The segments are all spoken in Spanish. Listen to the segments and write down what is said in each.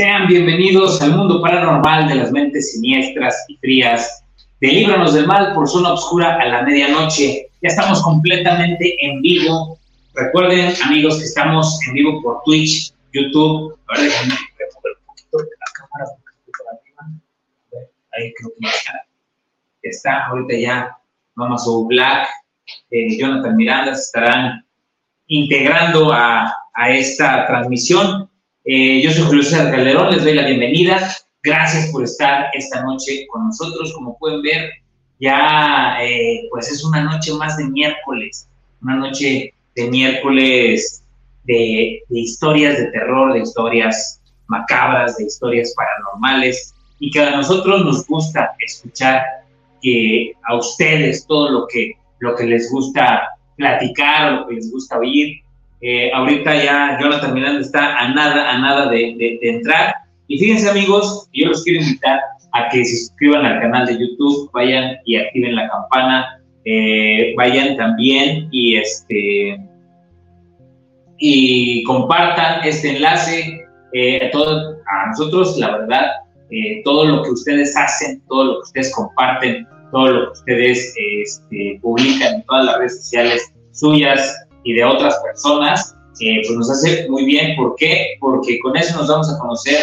Sean bienvenidos al mundo paranormal de las mentes siniestras y frías. De Líbranos del Mal por Zona Obscura a la medianoche. Ya estamos completamente en vivo. Recuerden, amigos, que estamos en vivo por Twitch, YouTube. A ver, déjenme remover un poquito la cámara. Ahí creo que está. Está ahorita ya Mama Soul Black, eh, Jonathan Miranda se estarán integrando a, a esta transmisión. Eh, yo soy Julio César Calderón, les doy la bienvenida. Gracias por estar esta noche con nosotros. Como pueden ver, ya eh, pues es una noche más de miércoles, una noche de miércoles de, historias de terror, de historias macabras, de historias paranormales y que a nosotros nos gusta escuchar que a ustedes todo lo que, lo que les gusta platicar, lo que les gusta oír, eh, ahorita ya Jonathan Miranda está a nada, a nada de, entrar. Y fíjense amigos, yo los quiero invitar a que se suscriban al canal de YouTube, vayan y activen la campana, eh, vayan también y este y compartan este enlace eh, a, todos, a nosotros, la verdad, todo lo que ustedes hacen, todo lo que ustedes comparten, todo lo que ustedes este, publican en todas las redes sociales suyas, y de otras personas, eh, pues nos hace muy bien. ¿Por qué? Porque con eso nos vamos a conocer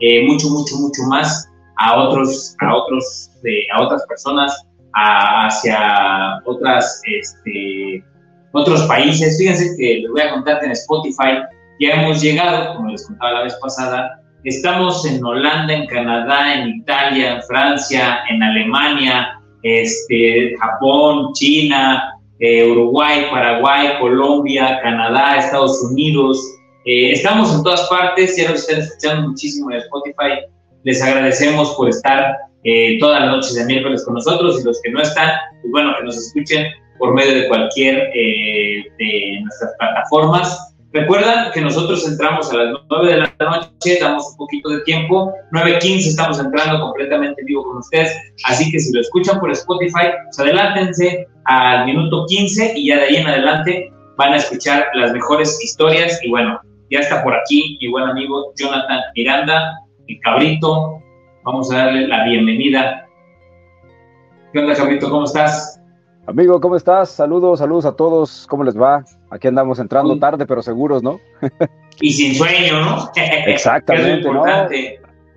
eh, mucho, mucho, mucho más a otros, a otros, a otras personas, hacia otras, este, otros países. Fíjense que les voy a contar en Spotify, ya hemos llegado, como les contaba la vez pasada, estamos en Holanda, en Canadá, en Italia, en Francia, en Alemania, este, Japón, China, eh, Uruguay, Paraguay, Colombia, Canadá, Estados Unidos. Eh, estamos en todas partes, ya nos están escuchando muchísimo en Spotify. Les agradecemos por estar eh, todas las noches de miércoles con nosotros y los que no están, pues bueno, que nos escuchen por medio de cualquier de nuestras plataformas. Recuerdan que nosotros entramos a las 9 de la noche, damos un poquito de tiempo, 9.15 estamos entrando completamente en vivo con ustedes, así que si lo escuchan por Spotify, pues adelántense al minuto 15 y ya de ahí en adelante van a escuchar las mejores historias y bueno, ya está por aquí mi buen amigo Jonathan Miranda, el cabrito, vamos a darle la bienvenida. ¿Qué onda, cabrito? ¿Cómo estás? Amigo, ¿cómo estás? Saludos, saludos a todos. ¿Cómo les va? Aquí andamos entrando tarde, pero seguros, ¿no? y sin sueño, ¿no? Exactamente, ¿no?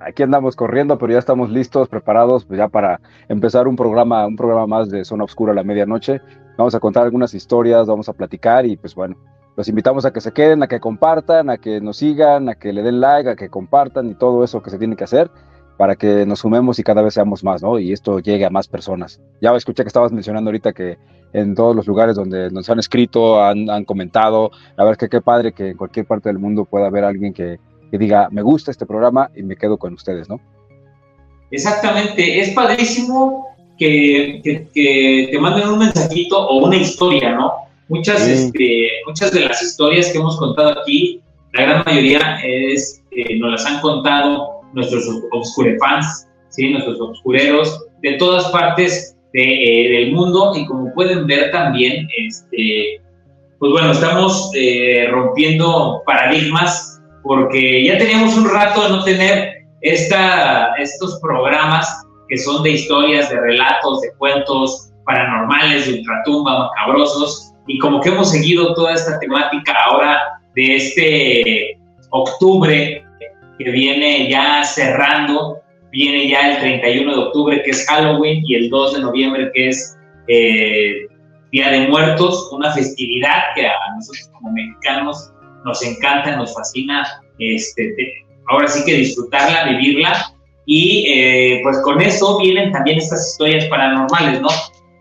Aquí andamos corriendo, pero ya estamos listos, preparados, pues ya para empezar un programa, un programa más de Zona Oscura a la medianoche. Vamos a contar algunas historias, vamos a platicar y pues bueno, los invitamos a que se queden, a que compartan, a que nos sigan, a que le den like, a que compartan y todo eso que se tiene que hacer para que nos sumemos y cada vez seamos más, ¿no? Y esto llegue a más personas. Ya escuché que estabas mencionando ahorita que en todos los lugares donde nos han escrito, han, comentado, la verdad es que qué padre que en cualquier parte del mundo pueda haber alguien que, diga, me gusta este programa y me quedo con ustedes, ¿no? Exactamente, es padrísimo que, te manden un mensajito o una historia, ¿no? Muchas, este, muchas de las historias que hemos contado aquí, la gran mayoría es, eh, nos las han contado nuestros obscurefans, ¿sí? nuestros obscureros de todas partes de, eh, del mundo y como pueden ver también, este, pues bueno, estamos eh, rompiendo paradigmas porque ya teníamos un rato de no tener esta, estos programas que son de historias, de relatos, de cuentos paranormales, de ultratumba, macabrosos, y como que hemos seguido toda esta temática ahora de este octubre que viene ya cerrando, viene ya el 31 de octubre que es Halloween y el 2 de noviembre que es eh, Día de Muertos, una festividad que a nosotros como mexicanos nos encanta, nos fascina, este, ahora sí que disfrutarla, vivirla y eh, pues con eso vienen también estas historias paranormales, ¿no?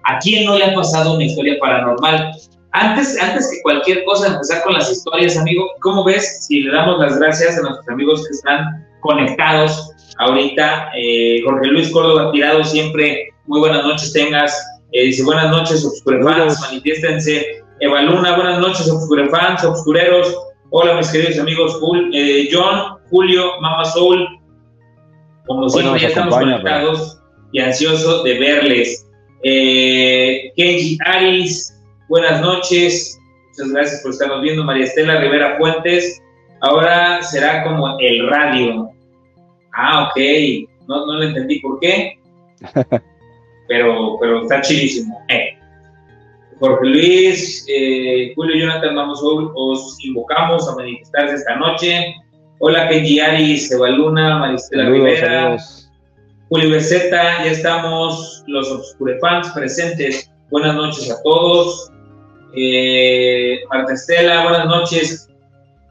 ¿A quién no le ha pasado una historia paranormal? Antes, antes que cualquier cosa, empezar con las historias, amigo, ¿cómo ves si le damos las gracias a nuestros amigos que están conectados ahorita? Eh, Jorge Luis Córdoba Tirado, siempre muy buenas noches tengas. Eh, dice buenas noches, obscurefans, manifiéstense. Eva Luna, buenas noches, obscurefans, obscureros. Hola, mis queridos amigos, eh, John, Julio, Mama Soul. Como siempre, ya estamos conectados y ansiosos de verles. Kenji Aris, Buenas noches, muchas gracias por estarnos viendo. María Estela Rivera Fuentes, ahora será como el radio. Ah, ok. No, no le entendí por qué. pero, pero está chidísimo. Eh. Jorge Luis, eh, Julio Jonathan, vamos, os invocamos a manifestarse esta noche. Hola, Kenji Ari, Sebaluna, Maristela Rivera. Julio Beceta, ya estamos, los Obscurefans presentes. Buenas noches a todos. Eh, Marta Estela, buenas noches.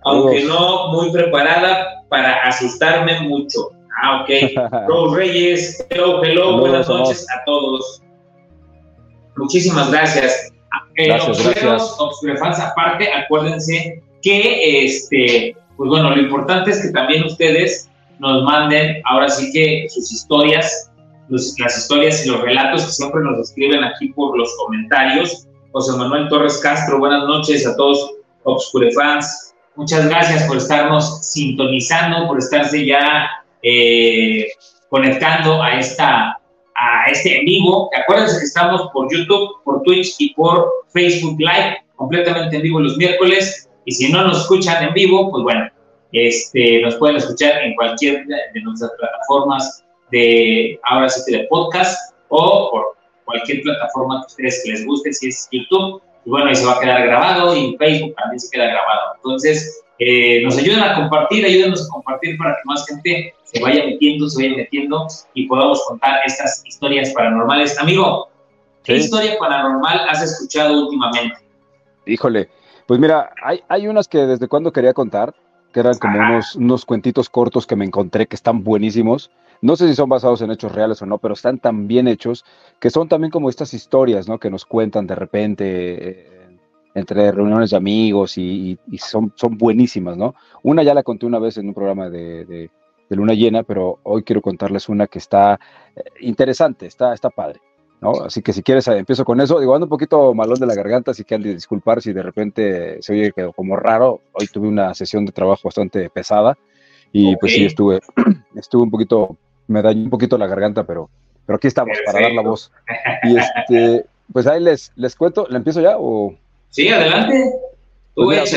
Aunque no muy preparada para asustarme mucho. Ah, ok. Rose Reyes, hello, hello, buenas noches a todos. Muchísimas gracias. Eh, gracias, aparte, acuérdense que, este, pues bueno, lo importante es que también ustedes nos manden ahora sí que sus historias, las historias y los relatos que siempre nos escriben aquí por los comentarios. José Manuel Torres Castro, buenas noches a todos Obscurefans. Muchas gracias por estarnos sintonizando, por estarse ya eh, conectando a esta a este en vivo. Acuérdense que estamos por YouTube, por Twitch y por Facebook Live, completamente en vivo los miércoles. Y si no nos escuchan en vivo, pues bueno, este, nos pueden escuchar en cualquier de nuestras plataformas de, ahora sí de podcast o por cualquier plataforma que ustedes les guste, si es YouTube. Y bueno, ahí se va a quedar grabado y en Facebook también se queda grabado. Entonces, eh, nos ayudan a compartir, ayúdenos a compartir para que más gente se vaya metiendo, se vaya metiendo y podamos contar estas historias paranormales. Amigo, ¿qué historia paranormal has escuchado últimamente? Híjole, pues mira, hay, hay unas que desde cuando quería contar, que eran como unos, unos cuentitos cortos que me encontré que están buenísimos. No sé si son basados en hechos reales o no, pero están tan bien hechos que son también como estas historias, ¿no? Que nos cuentan de repente eh, entre reuniones de amigos y, son, son buenísimas, ¿no? Una ya la conté una vez en un programa de de luna llena, pero hoy quiero contarles una que está eh, interesante, está, está padre. ¿no? Así que si quieres, eh, empiezo con eso. Digo, ando un poquito malón de la garganta, así que han de disculpar si de repente se oye como raro. Hoy tuve una sesión de trabajo bastante pesada y pues sí, estuve, estuve un poquito, me dañó un poquito la garganta, pero, pero aquí estamos para dar la voz. Y este, pues ahí les, les cuento, ¿le empiezo ya o...? Sí, adelante. Pues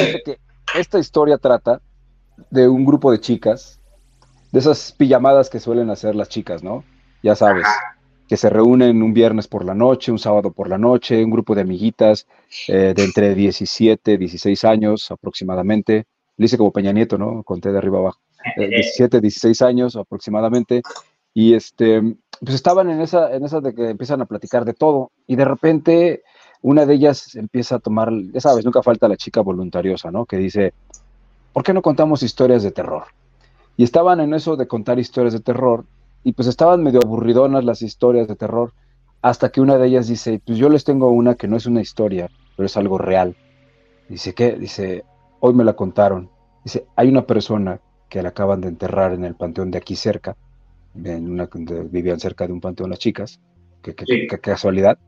esta historia trata de un grupo de chicas de esas pijamadas que suelen hacer las chicas, ¿no? Ya sabes, que se reúnen un viernes por la noche, un sábado por la noche, un grupo de amiguitas eh, de entre 17, 16 años aproximadamente. Le hice como Peña Nieto, ¿no? Conté de arriba abajo. 17, eh, 16 años aproximadamente. Y este, pues estaban en esa, en esa de que empiezan a platicar de todo. Y de repente una de ellas empieza a tomar, ya sabes, nunca falta la chica voluntariosa, ¿no? Que dice, ¿por qué no contamos historias de terror? Y estaban en eso de contar historias de terror, y pues estaban medio aburridonas las historias de terror, hasta que una de ellas dice, pues yo les tengo una que no es una historia, pero es algo real. Dice, ¿qué? Dice, hoy me la contaron. Dice, hay una persona que la acaban de enterrar en el panteón de aquí cerca, en una, vivían cerca de un panteón las chicas, qué casualidad.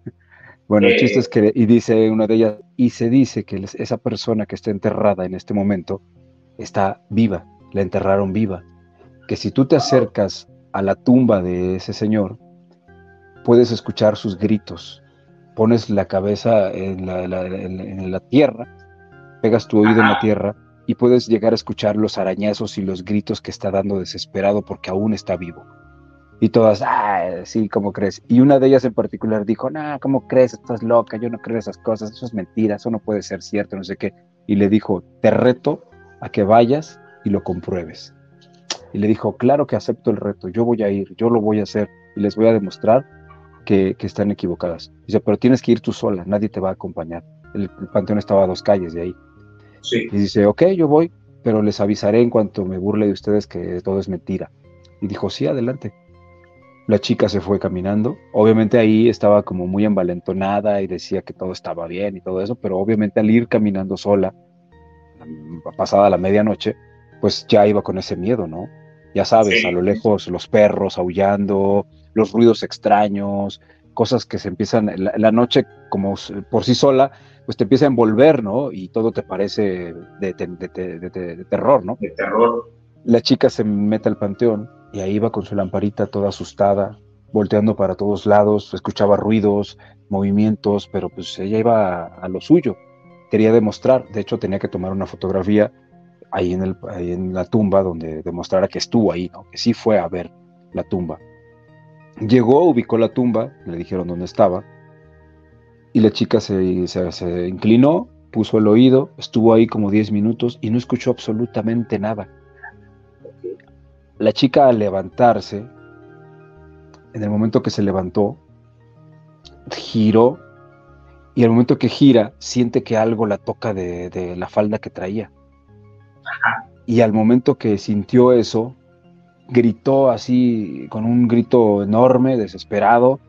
Bueno, el chiste es que, y dice una de ellas, y se dice que esa persona que está enterrada en este momento está viva, la enterraron viva, que si tú te acercas a la tumba de ese señor, puedes escuchar sus gritos, pones la cabeza en la, tierra, pegas tu oído en la tierra y puedes llegar a escuchar los arañazos y los gritos que está dando desesperado porque aún está vivo. Y todas, ah, sí, ¿cómo crees? Y una de ellas en particular dijo, no, ¿cómo crees? Estás loca, yo no creo esas cosas, eso es mentira, eso no puede ser cierto, no sé qué. Y le dijo, te reto a que vayas y lo compruebes. Y le dijo, claro que acepto el reto, yo voy a ir, yo lo voy a hacer y les voy a demostrar que, están equivocadas. Dice, pero tienes que ir tú sola, nadie te va a acompañar. El, panteón estaba a dos calles de ahí. Y dice, ok, yo voy, pero les avisaré en cuanto me burle de ustedes que todo es mentira. Y dijo, sí, adelante. La chica se fue caminando. Obviamente ahí estaba como muy envalentonada y decía que todo estaba bien y todo eso, pero obviamente al ir caminando sola, pasada la medianoche, pues ya iba con ese miedo, ¿no? Ya sabes, a lo lejos los perros aullando, los ruidos extraños, cosas que se empiezan, la, noche como por sí sola, pues te empieza a envolver, ¿no? Y todo te parece de, terror, ¿no? De terror. La chica se mete al panteón y ahí va con su lamparita toda asustada, volteando para todos lados, escuchaba ruidos, movimientos, pero pues ella iba a lo suyo, quería demostrar, de hecho tenía que tomar una fotografía ahí en, el, en la tumba donde demostrara que estuvo ahí, ¿no? que sí fue a ver la tumba. Llegó, ubicó la tumba, le dijeron dónde estaba, y la chica se, se, inclinó, puso el oído, estuvo ahí como 10 minutos y no escuchó absolutamente nada. La chica al levantarse, en el momento que se levantó, giró y al momento que gira siente que algo la toca de, la falda que traía. Y al momento que sintió eso, gritó así con un grito enorme, desesperado,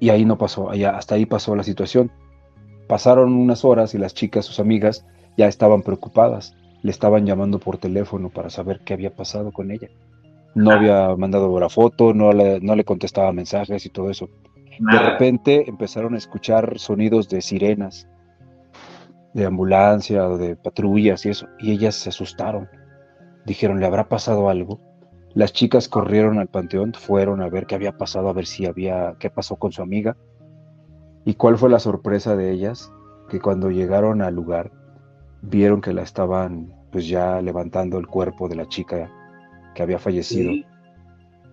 y ahí no pasó, hasta ahí pasó la situación. Pasaron unas horas y las chicas, sus amigas, ya estaban preocupadas. Le estaban llamando por teléfono para saber qué había pasado con ella. No había mandado la foto, no le, no le contestaba mensajes y todo eso. De repente empezaron a escuchar sonidos de sirenas, de ambulancia de patrullas y eso, y ellas se asustaron. Dijeron, ¿le habrá pasado algo? Las chicas corrieron al panteón, fueron a ver qué había pasado, a ver si había, qué pasó con su amiga. ¿Y cuál fue la sorpresa de ellas? Que cuando llegaron al lugar, vieron que la estaban pues ya levantando el cuerpo de la chica que había fallecido,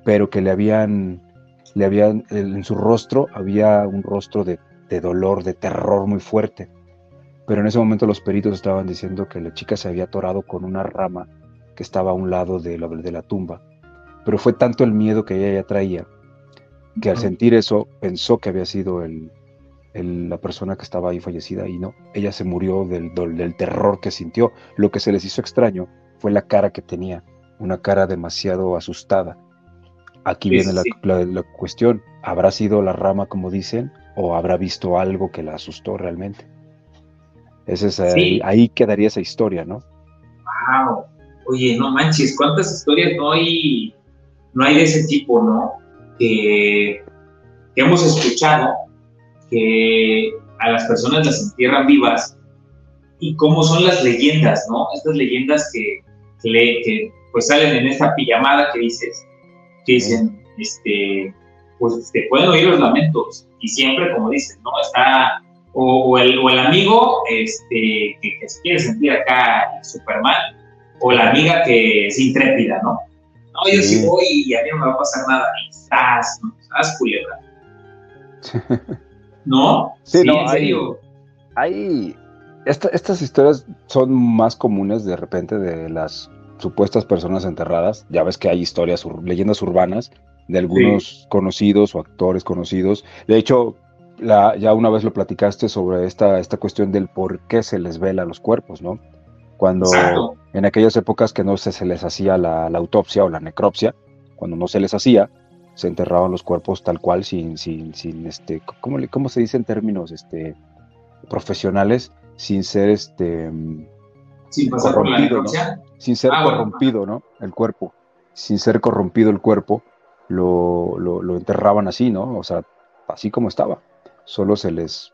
pero que le habían, le habían, en su rostro había un rostro de, de dolor, de terror muy fuerte. Pero en ese momento los peritos estaban diciendo que la chica se había atorado con una rama que estaba a un lado de la, de la tumba pero fue tanto el miedo que ella ya traía que al sentir eso pensó que había sido el, la persona que estaba ahí fallecida y no, ella se murió del, del, terror que sintió. Lo que se les hizo extraño fue la cara que tenía, una cara demasiado asustada. Aquí viene la, la, cuestión, ¿habrá sido la rama como dicen o habrá visto algo que la asustó realmente? Ese es ahí, ahí, quedaría esa historia, ¿no? Wow. Oye, no manches, ¿cuántas historias no hay no hay de ese tipo, ¿no? Que, hemos escuchado que a las personas las entierran vivas y cómo son las leyendas, ¿no? Estas leyendas que, que, pues salen en esta pijamada que dices, que dicen, este, pues te pueden oír los lamentos y siempre, como dices, ¿no? Está o, el, o el, amigo este, que, que, se quiere sentir acá súper mal, o la amiga que es intrépida, ¿no? No, yo sí. voy y a mí no me va a pasar nada. Estás, ¿no? Estás culebra. ¿No? Sí, no, hay, hay estas historias son más comunes de repente de las supuestas personas enterradas. Ya ves que hay historias, leyendas urbanas de algunos conocidos o actores conocidos. De hecho, la, ya una vez lo platicaste sobre esta, esta cuestión del por qué se les vela los cuerpos, ¿no? Cuando en aquellas épocas que no se, se les hacía la, autopsia o la necropsia, cuando no se les hacía, se enterraban los cuerpos tal cual, sin, sin, sin este, ¿cómo, ¿cómo se dice en términos este, profesionales? Sin ser este sin corrompido, ¿no? Sin ser ah, corrompido, ¿no? El cuerpo. Sin ser corrompido el cuerpo, lo, lo, lo, enterraban así, ¿no? O sea, así como estaba. Solo se les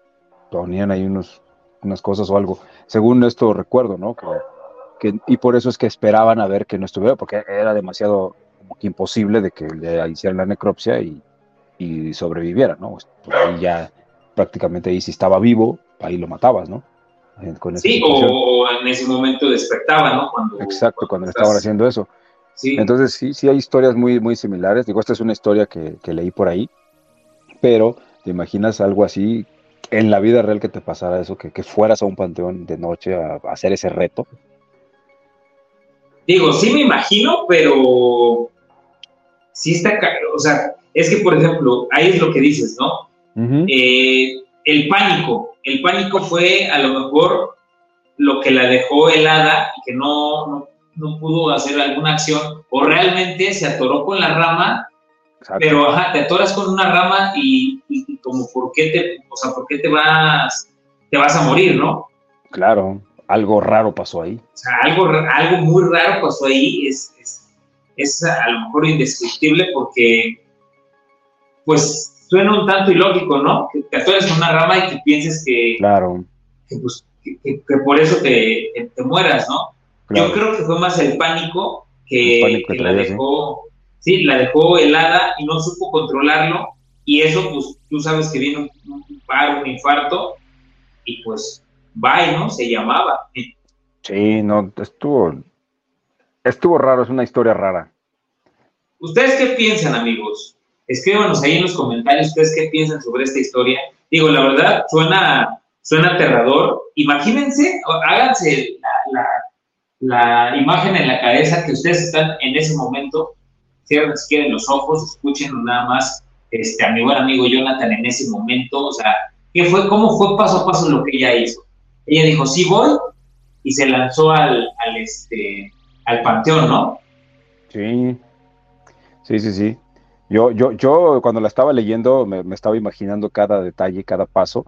ponían ahí unos unas cosas o algo. Según esto recuerdo, ¿no? Que, y por eso es que esperaban a ver que no estuviera, porque era demasiado imposible de que le hicieran la necropsia y, y sobreviviera, ¿no? Pues, pues ahí ya prácticamente ahí si estaba vivo, ahí lo matabas, ¿no? sí, o, en ese momento despertaba, ¿no? Cuando, Exacto, cuando, estaban haciendo eso. Sí. Entonces sí, sí hay historias muy, muy similares. Digo, esta es una historia que, que leí por ahí, pero te imaginas algo así en la vida real que te pasara eso, que, fueras a un panteón de noche a, hacer ese reto? Digo, sí me imagino, pero sí está, o sea, es que por ejemplo, ahí es lo que dices, ¿no? Eh, el pánico, el pánico fue a lo mejor lo que la dejó helada y que no, no, no pudo hacer alguna acción, o realmente se atoró con la rama pero ajá, te atoras con una rama y, como por qué te, o sea, por qué te vas, te vas a morir, ¿no? Claro, algo raro pasó ahí. O sea, algo, algo muy raro pasó ahí, es, es, es a lo mejor indescriptible porque, pues, suena un tanto ilógico, ¿no? Que te atores con una rama y que pienses que, claro. que, pues, que, por eso te, te, mueras, ¿no? Yo creo que fue más el pánico que, la dejó, ¿sí? La dejó helada y no supo controlarlo y eso, pues tú sabes que viene un, paro, un infarto y pues bye, ¿no? Se llamaba. Sí, no, estuvo, estuvo raro, es una historia rara. ¿Ustedes qué piensan, amigos? Escríbanos ahí en los comentarios ustedes qué piensan sobre esta historia. Digo, la verdad, suena, suena aterrador. Imagínense, háganse la, la, imagen en la cabeza que ustedes están en ese momento. Cierren si quieren los ojos, escuchen nada más este, a mi buen amigo Jonathan en ese momento. O sea, ¿qué fue? ¿Cómo fue paso a paso lo que ella hizo? Ella dijo, sí voy, y se lanzó al, al, este, al panteón, ¿no? Sí, sí, sí, sí. Yo, yo, yo cuando la estaba leyendo me, estaba imaginando cada detalle, cada paso,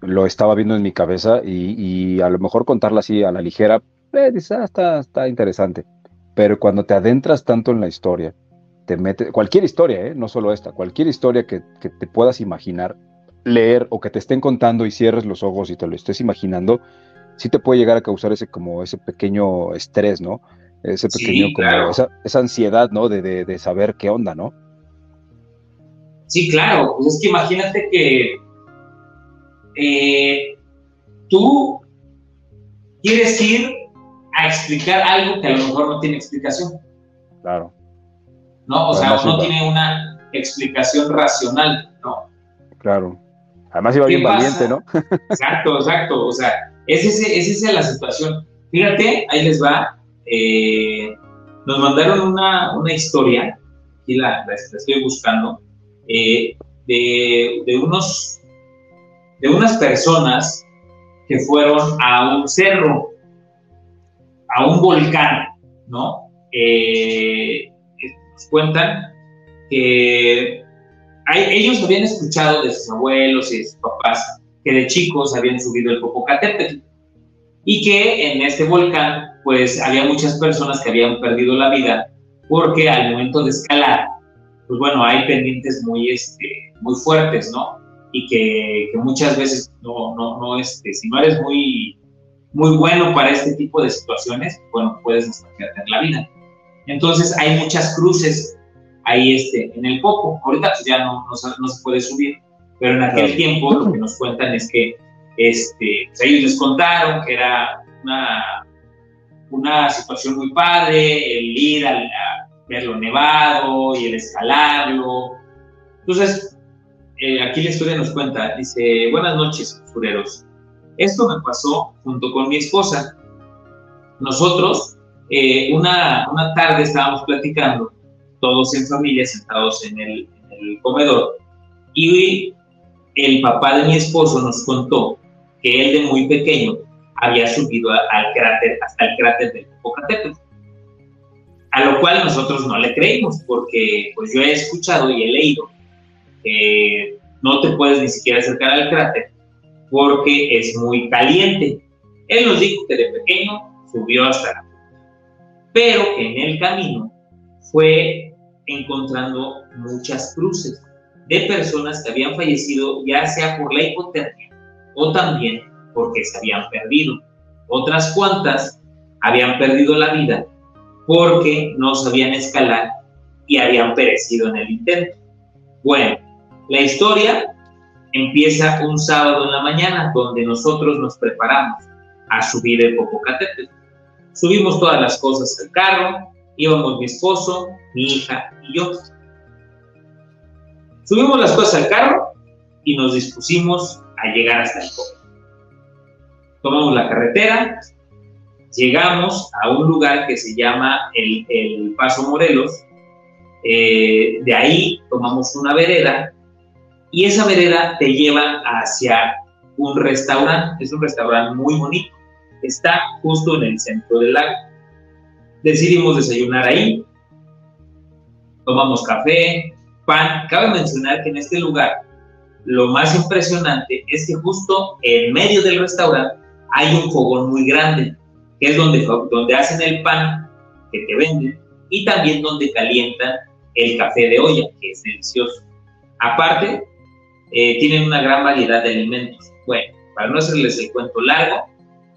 lo estaba viendo en mi cabeza y, a lo mejor contarla así a la ligera, eh, ah, está, está interesante. Pero cuando te adentras tanto en la historia, te mete, cualquier historia, ¿eh? no solo esta, cualquier historia que, que, te puedas imaginar, leer o que te estén contando y cierres los ojos y te lo estés imaginando, sí te puede llegar a causar ese como ese pequeño estrés, ¿no? Ese pequeño, como esa, esa, ansiedad, ¿no? De, de, de saber qué onda, ¿no? Sí, claro, pues es que imagínate que eh, tú quieres ir a explicar algo que a lo mejor no tiene explicación. Claro. ¿No? O sea, no tiene una explicación racional, ¿no? Claro. Además iba bien valiente, ¿no? exacto, exacto. O sea, es, ese, es esa la situación. Fíjate, ahí les va. Eh, nos mandaron una, una historia, aquí la, la estoy buscando, eh, de, unos, de unas personas que fueron a un cerro, a un volcán, ¿no? Eh, nos cuentan que ellos habían escuchado de sus abuelos y de sus papás que de chicos habían subido el Popocatépetl y que en este volcán pues había muchas personas que habían perdido la vida porque al momento de escalar pues bueno, hay pendientes muy, este, muy fuertes, ¿no? Y que, muchas veces no, no, no, este, si no eres muy, muy bueno para este tipo de situaciones, bueno, puedes hasta perder la vida. Entonces hay muchas cruces ahí este, en el Popo. Ahorita pues ya no, no, se puede subir, pero en aquel tiempo lo que nos cuentan es que este, pues, ellos les contaron que era una, una situación muy padre, el ir a, verlo nevado y el escalarlo. Entonces, eh, aquí la historia nos cuenta, dice, buenas noches, sureros. Esto me pasó junto con mi esposa. Nosotros, eh, una, una, tarde estábamos platicando, todos en familia, sentados en el, comedor, y el papá de mi esposo nos contó que él de muy pequeño había subido al cráter, hasta el cráter del Popocatépetl a lo cual nosotros no le creímos, porque pues yo he escuchado y he leído que no te puedes ni siquiera acercar al cráter porque es muy caliente. Él nos dijo que de pequeño subió hasta la pero que en el camino fue encontrando muchas cruces de personas que habían fallecido ya sea por la hipotermia o también porque se habían perdido. Otras cuantas habían perdido la vida porque no sabían escalar y habían perecido en el intento. Bueno, la historia empieza un sábado en la mañana donde nosotros nos preparamos a subir el Popocatépetl. Subimos todas las cosas al carro, íbamos mi esposo, mi hija y yo. Subimos las cosas al carro y nos dispusimos a llegar hasta el Popo. Tomamos la carretera, llegamos a un lugar que se llama el, Paso Morelos. Eh, de ahí tomamos una vereda y esa vereda te lleva hacia un restaurante. Es un restaurante muy bonito. Está justo en el centro del lago. Decidimos desayunar ahí. Tomamos café, pan. Cabe mencionar que en este lugar lo más impresionante es que justo en medio del restaurante hay un fogón muy grande que es donde, donde hacen el pan que te venden y también donde calientan el café de olla, que es delicioso. Aparte, eh, tienen una gran variedad de alimentos. Bueno, para no hacerles el cuento largo,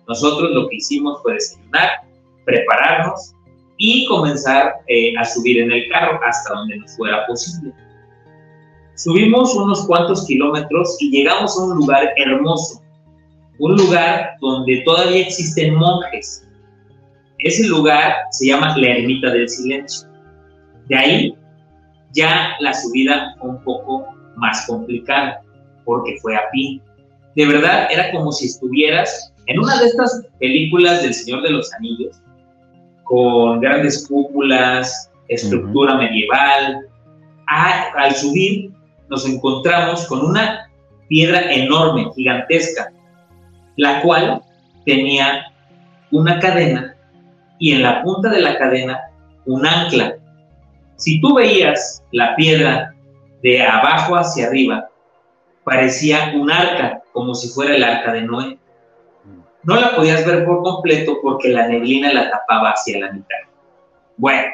nosotros lo que hicimos fue desayunar, prepararnos y comenzar eh, a subir en el carro hasta donde nos fuera posible. Subimos unos cuantos kilómetros y llegamos a un lugar hermoso, un lugar donde todavía existen monjes. Ese lugar se llama la Ermita del Silencio. De ahí ya la subida fue un poco más complicada, porque fue a pie. De verdad, era como si estuvieras en una de estas películas del Señor de los Anillos, con grandes cúpulas, estructura medieval. al subir nos encontramos con una piedra enorme, gigantesca, la cual tenía una cadena y en la punta de la cadena un ancla. Si tú veías la piedra de abajo hacia arriba, parecía un arca, como si fuera el arca de Noé. No la podías ver por completo porque la neblina la tapaba hacia la mitad. Bueno,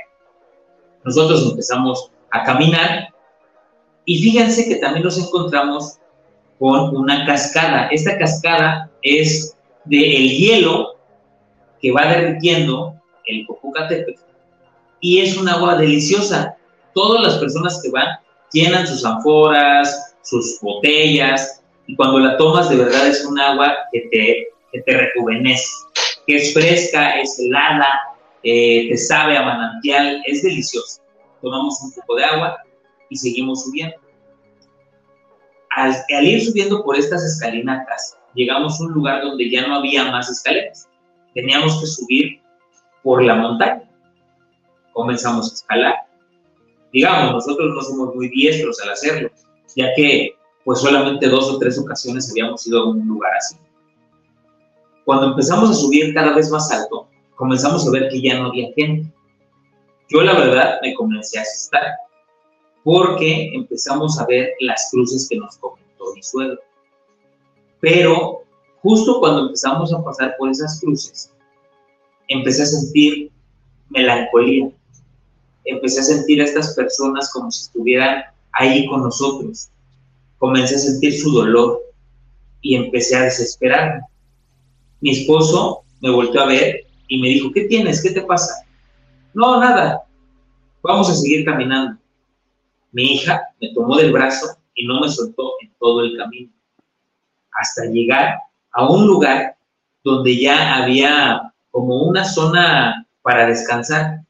nosotros empezamos a caminar y fíjense que también nos encontramos con una cascada. Esta cascada es del el hielo que va derritiendo el Popocatépetl y es un agua deliciosa. Todas las personas que van llenan sus anforas, sus botellas y cuando la tomas de verdad es un agua que te, que te rejuvenece, que es fresca, es helada, eh, te sabe a manantial, es delicioso. Tomamos un poco de agua y seguimos subiendo al, ir subiendo por estas escalinatas, llegamos a un lugar donde ya no había más escaleras. Teníamos que subir por la montaña. Comenzamos a escalar. Digamos, nosotros no somos muy diestros al hacerlo, ya que pues solamente dos o tres ocasiones habíamos ido a un lugar así. Cuando empezamos a subir cada vez más alto, comenzamos a ver que ya no había gente. Yo la verdad me comencé a asustar porque empezamos a ver las cruces que nos comentó mi suegro. Pero justo cuando empezamos a pasar por esas cruces, empecé a sentir melancolía. Empecé a sentir a estas personas como si estuvieran ahí con nosotros. Comencé a sentir su dolor y empecé a desesperarme. Mi esposo me volvió a ver y me dijo, ¿qué tienes? ¿Qué te pasa? No, nada. Vamos a seguir caminando. Mi hija me tomó del brazo y no me soltó en todo el camino, hasta llegar a un lugar donde ya había como una zona para descansar.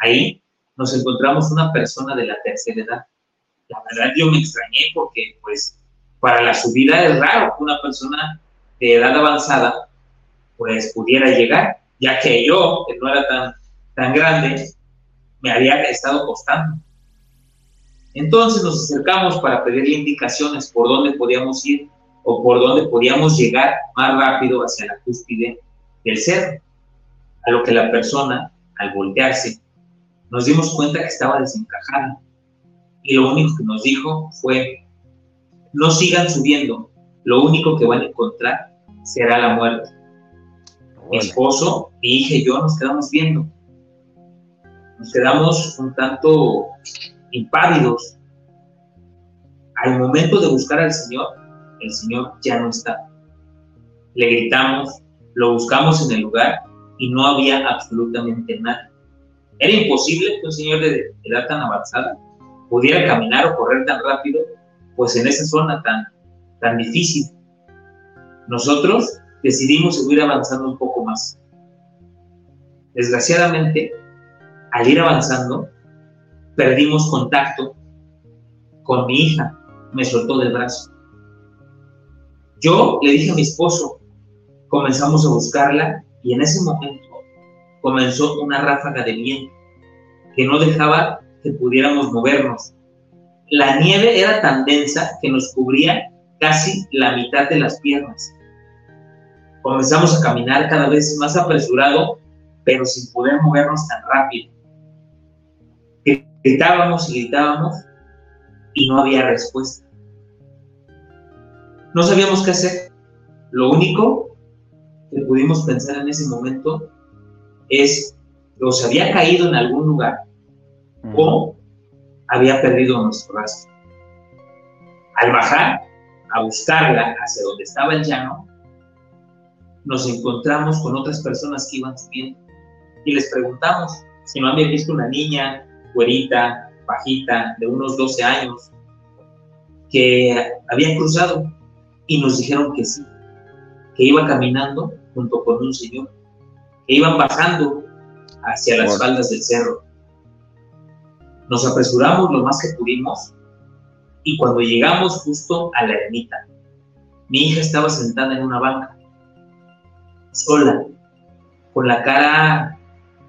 Ahí nos encontramos una persona de la tercera edad. La verdad yo me extrañé porque pues para la subida es raro que una persona de edad avanzada pues pudiera llegar, ya que yo, que no era tan, tan grande, me había estado costando. Entonces nos acercamos para pedirle indicaciones por dónde podíamos ir o por dónde podíamos llegar más rápido hacia la cúspide del cerro. A lo que la persona, al voltearse, nos dimos cuenta que estaba desencajada. Y lo único que nos dijo fue, no sigan subiendo, lo único que van a encontrar será la muerte. Mi esposo, mi hija y yo nos quedamos viendo. Nos quedamos un tanto impávidos. Al momento de buscar al Señor, el Señor ya no está. Le gritamos, lo buscamos en el lugar y no había absolutamente nada. Era imposible que un señor de edad tan avanzada pudiera caminar o correr tan rápido, pues en esa zona tan, tan difícil. Nosotros decidimos seguir avanzando un poco más. Desgraciadamente, al ir avanzando, perdimos contacto con mi hija, me soltó del brazo. Yo le dije a mi esposo, comenzamos a buscarla y en ese momento comenzó una ráfaga de viento que no dejaba que pudiéramos movernos. La nieve era tan densa que nos cubría casi la mitad de las piernas. Comenzamos a caminar cada vez más apresurado, pero sin poder movernos tan rápido. Gritábamos y gritábamos y no había respuesta. No sabíamos qué hacer. Lo único que pudimos pensar en ese momento es o se había caído en algún lugar o había perdido nuestro rastro. Al bajar a buscarla hacia donde estaba el llano, nos encontramos con otras personas que iban subiendo y les preguntamos si no habían visto una niña güerita, bajita, de unos 12 años, que habían cruzado y nos dijeron que sí. que iba caminando junto con un señor, que iban bajando hacia las faldas del cerro. Nos apresuramos lo más que pudimos y cuando llegamos justo a la ermita, mi hija estaba sentada en una banca, sola, con la cara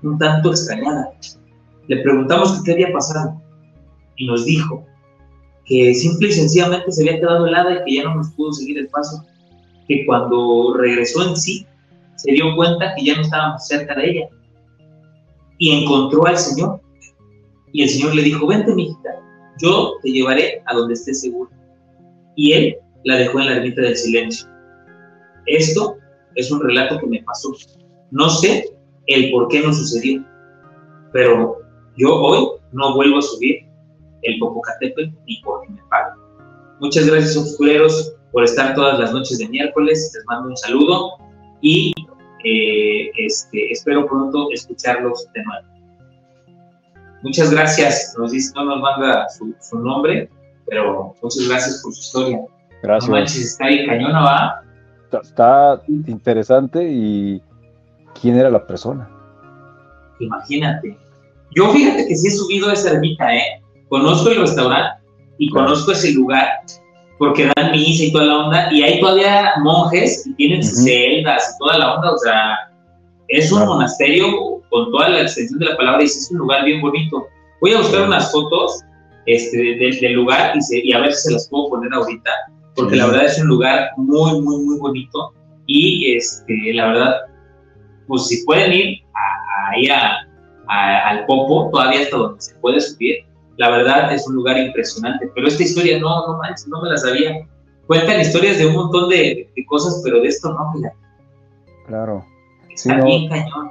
un tanto extrañada. Le preguntamos qué había pasado y nos dijo que simple y sencillamente se había quedado helada y que ya no nos pudo seguir el paso, que cuando regresó en sí se dio cuenta que ya no estábamos cerca de ella y encontró al Señor. Y el Señor le dijo, vente, mi hijita, yo te llevaré a donde estés seguro. Y él la dejó en la ermita del silencio. Esto es un relato que me pasó. No sé el por qué no sucedió, pero yo hoy no vuelvo a subir el Popocatépetl ni porque me pagan. Muchas gracias, obscureros, por estar todas las noches de miércoles. Les mando un saludo y eh, este, espero pronto escucharlos de nuevo. Muchas gracias. Nos dice, no nos manda su, nombre, pero muchas gracias por su historia. Gracias. está ahí cañona, ¿va? Está, interesante y quién era la persona. Imagínate. Yo fíjate que sí he subido a esa ermita, ¿eh? Conozco el restaurante y conozco ese lugar porque dan misa y toda la onda, y hay todavía monjes y tienen celdas y toda la onda, o sea, es un monasterio con toda la extensión de la palabra y es un lugar bien bonito. Voy a buscar unas fotos este, del, lugar y, y, a ver si se las puedo poner ahorita, porque la verdad es un lugar muy, muy, muy bonito y este, la verdad, pues si pueden ir ahí al Popo, todavía hasta donde se puede subir, la verdad es un lugar impresionante, pero esta historia no, no manches, no me la sabía. Cuentan historias de un montón de, cosas, pero de esto no, mira. Claro. Está bien cañón.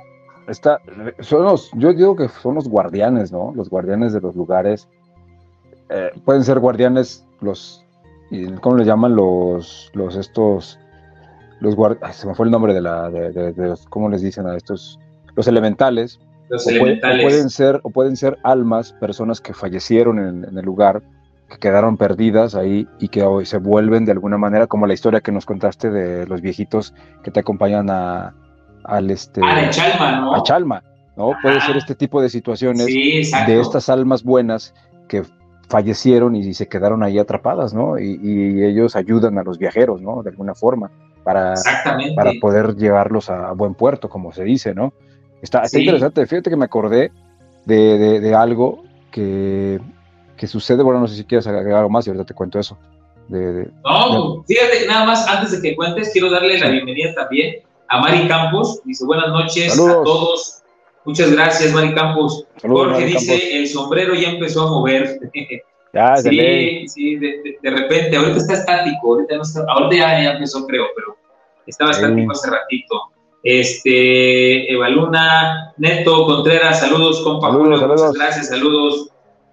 Está, son los, yo digo que son los guardianes, ¿no? Los guardianes de los lugares. Eh, pueden ser guardianes, los, ¿cómo le llaman? Los, los estos, los guardianes, se me fue el nombre de la, de, de los, ¿cómo les dicen a estos? Los elementales, o, pueden ser, o pueden ser almas, personas que fallecieron en, el lugar, que quedaron perdidas ahí y que hoy se vuelven de alguna manera, como la historia que nos contaste de los viejitos que te acompañan a, al este, a Chalma, ¿no? A Chalma, ¿no? Puede ser este tipo de situaciones de estas almas buenas que fallecieron y, se quedaron ahí atrapadas, ¿no? Y, ellos ayudan a los viajeros, ¿no? De alguna forma, para, para poder llevarlos a buen puerto, como se dice, ¿no? Está, interesante. Fíjate que me acordé de, algo que, sucede. Bueno, no sé si quieres agregar algo más y ahorita te cuento eso. no, fíjate que nada más antes de que cuentes, quiero darle la bienvenida también a Mari Campos. Dice buenas noches a todos. Muchas gracias, Mari Campos. Jorge dice: el sombrero ya empezó a mover. Ya, sí, sí, de, repente, ahorita está estático, ahorita, no está, ahorita ya, empezó, creo, pero estaba estático hace ratito. Este, Evaluna, Neto Contreras, saludos, compa Julio, muchas gracias, saludos.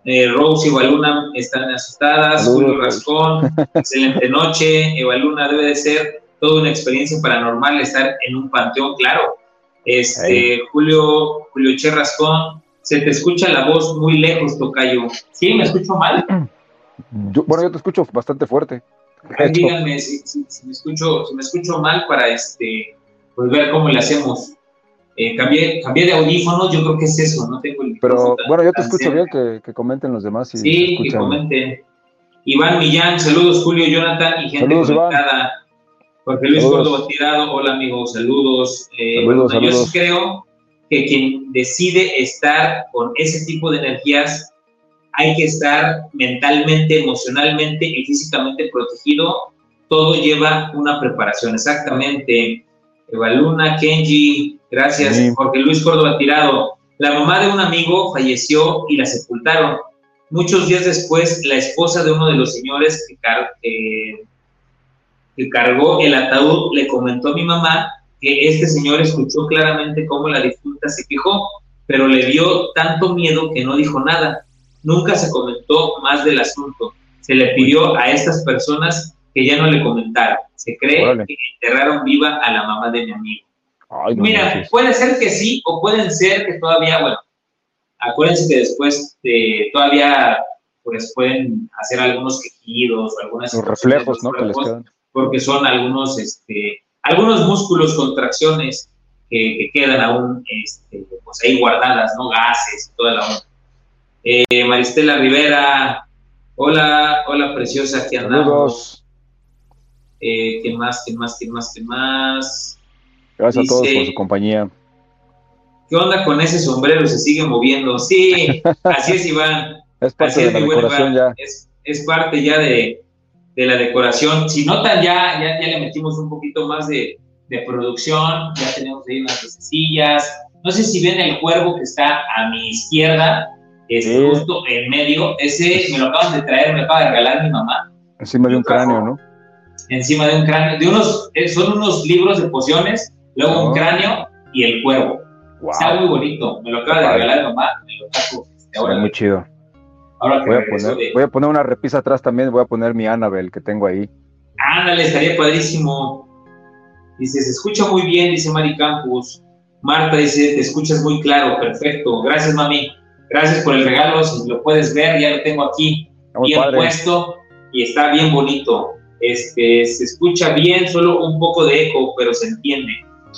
Eh, Rose y Evaluna están asustadas, Julio Rascón, excelente noche. Evaluna debe de ser toda una experiencia paranormal estar en un panteón, claro. Este, Julio, Julio Che Rascón, se te escucha la voz muy lejos, Tocayo. ¿Sí? ¿Me escucho mal? bueno, yo te escucho bastante fuerte. díganme si, me escucho, si me escucho mal para este pues ver cómo le hacemos. Eh, cambié, cambié, de audífonos, yo creo que es eso, no tengo el Pero bueno, yo te escucho bien, que, comenten los demás. sí, que comenten. Iván Millán, saludos Julio, Jonathan y gente conectada. Jorge Luis Córdoba Tirado, hola amigos, saludos. Eh, saludos, Yo sí creo que quien decide estar con ese tipo de energías, hay que estar mentalmente, emocionalmente y físicamente protegido. Todo lleva una preparación, exactamente. Evaluna, Kenji, gracias. Jorge Luis Córdoba Tirado. La mamá de un amigo falleció y la sepultaron. Muchos días después, la esposa de uno de los señores que, que cargó el ataúd le comentó a mi mamá que este señor escuchó claramente cómo la difunta se quejó, pero le dio tanto miedo que no dijo nada. Nunca se comentó más del asunto. Se le pidió a estas personas que ya no le comentaron. Se cree que enterraron viva a la mamá de mi amigo. Mira, puede ser que sí o pueden ser que todavía, bueno, acuérdense que después de, todavía pues pueden hacer algunos quejidos o algunas... Los reflejos, ¿no? porque son algunos, este, algunos músculos, contracciones que, quedan aún este, pues ahí guardadas, ¿no? Gases, toda la onda. Eh, Maristela Rivera, hola, hola preciosa, aquí andamos. Eh, ¿Qué más, qué más, qué más, qué más? Gracias a todos por su compañía. ¿Qué onda con ese sombrero? Se sigue moviendo. Sí, así es, Iván. es parte de la decoración ya. Es, parte ya de, la decoración. Si notan, ya, ya, le metimos un poquito más de, producción. Ya tenemos ahí unas sillas. No sé si ven el cuervo que está a mi izquierda, es justo en medio. Ese me lo acaban de traer, me acaba de regalar mi mamá. Encima de un cráneo, ¿no? Encima de un cráneo. De unos, eh, son unos libros de pociones, luego un oh. cráneo y el cuervo. Está muy bonito. Me lo acaba de regalar mamá. Me lo taco. Este, ahora muy chido. Ahora voy, a poner, voy a poner una repisa atrás también. Voy a poner mi Annabelle que tengo ahí. Ándale, estaría padrísimo. Dice, se escucha muy bien, dice Mari Campos. Marta dice, te escuchas muy claro, perfecto. Gracias, mami. Gracias por el regalo. Si lo puedes ver, ya lo tengo aquí bien puesto y está bien bonito. Este, se escucha bien, solo un poco de eco, pero se entiende.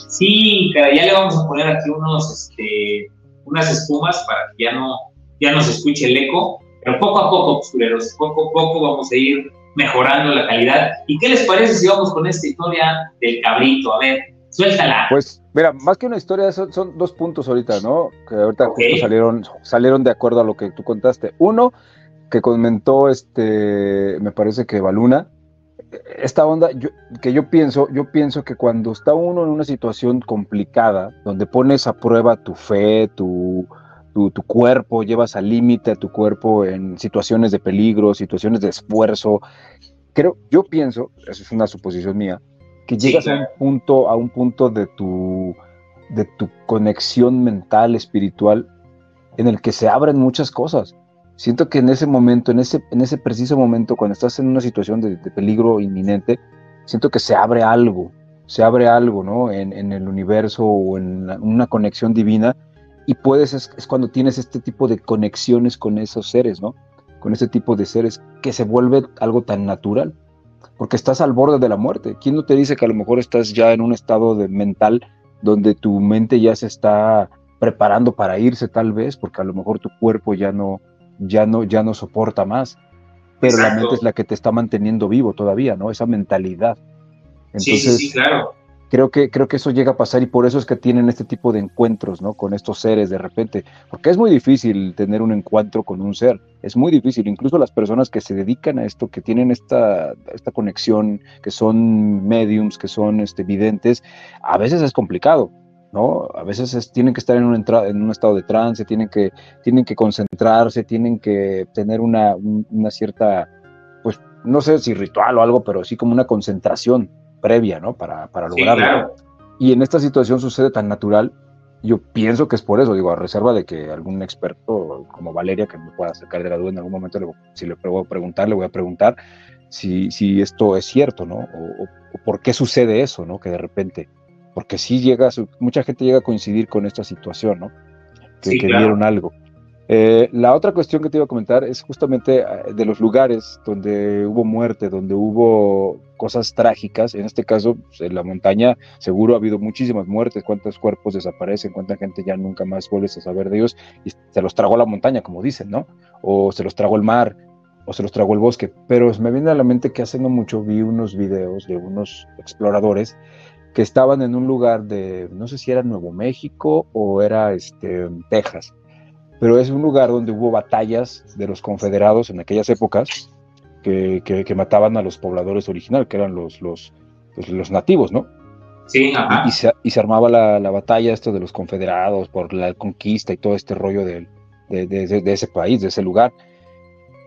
Sí, ya le vamos a poner aquí unos, este, unas espumas para que ya no, ya no se escuche el eco, pero poco a poco, obscureros, poco a poco vamos a ir mejorando la calidad. ¿Y qué les parece si vamos con esta historia del cabrito? A ver, suéltala. Pues mira, más que una historia, son, son dos puntos ahorita, ¿no? Que ahorita salieron, salieron de acuerdo a lo que tú contaste. Uno, que comentó este, me parece que Baluna, esta onda que yo pienso, yo pienso que cuando está uno en una situación complicada, donde pones a prueba tu fe, tu, tu, cuerpo, llevas al límite a tu cuerpo en situaciones de peligro, situaciones de esfuerzo, creo, yo pienso, eso es una suposición mía, que llegas a un punto, a un punto de tu, de tu conexión mental, espiritual, en el que se abren muchas cosas siento que en ese momento, en ese, en ese preciso momento, cuando estás en una situación de, peligro inminente, siento que se abre algo, se abre algo, ¿no? En, el universo o en una conexión divina y puedes, es, cuando tienes este tipo de conexiones con esos seres, ¿no? Con ese tipo de seres que se vuelve algo tan natural, porque estás al borde de la muerte. ¿Quién no te dice que a lo mejor estás ya en un estado de mental donde tu mente ya se está preparando para irse tal vez, porque a lo mejor tu cuerpo ya no, ya no, ya no soporta más. Pero la mente es la que te está manteniendo vivo todavía, ¿no? Esa mentalidad. Entonces, sí, sí, claro. Creo que, creo que eso llega a pasar y por eso es que tienen este tipo de encuentros, ¿no? Con estos seres de repente. Porque es muy difícil tener un encuentro con un ser. Es muy difícil. Incluso las personas que se dedican a esto, que tienen esta, esta conexión, que son mediums, que son este, videntes, a veces es complicado ¿no? A veces tienen que estar en un, en un estado de trance, tienen que, tienen que concentrarse, tienen que tener una, cierta, pues no sé si ritual o algo, pero sí como una concentración previa, ¿no? Para, para lograrlo. Y en esta situación sucede tan natural, yo pienso que es por eso, digo, a reserva de que algún experto como Valeria, que me pueda sacar de la duda en algún momento, si le puedo preguntar, le voy a preguntar si, si esto es cierto, ¿no? O, o por qué sucede eso, ¿no? Que de repente porque sí llega, mucha gente llega a coincidir con esta situación, ¿no? Que, vieron algo. Eh, la otra cuestión que te iba a comentar es justamente eh, de los lugares donde hubo muerte, donde hubo cosas trágicas. En este caso, pues, en la montaña seguro ha habido muchísimas muertes, cuántos cuerpos desaparecen, cuánta gente ya nunca más vuelves a saber de ellos y se los tragó la montaña, como dicen, ¿no? O se los tragó el mar, o se los tragó el bosque. Pero me viene a la mente que hace no mucho vi unos videos de unos exploradores que estaban en un lugar de, no sé si era Nuevo México o era este, Texas, pero es un lugar donde hubo batallas de los confederados en aquellas épocas que, que, mataban a los pobladores originales, que eran los, los, los nativos, ¿no? Sí, ajá. Y, se, y se armaba la, la, batalla esto de los confederados por la conquista y todo este rollo de, de, de, ese país, de ese lugar.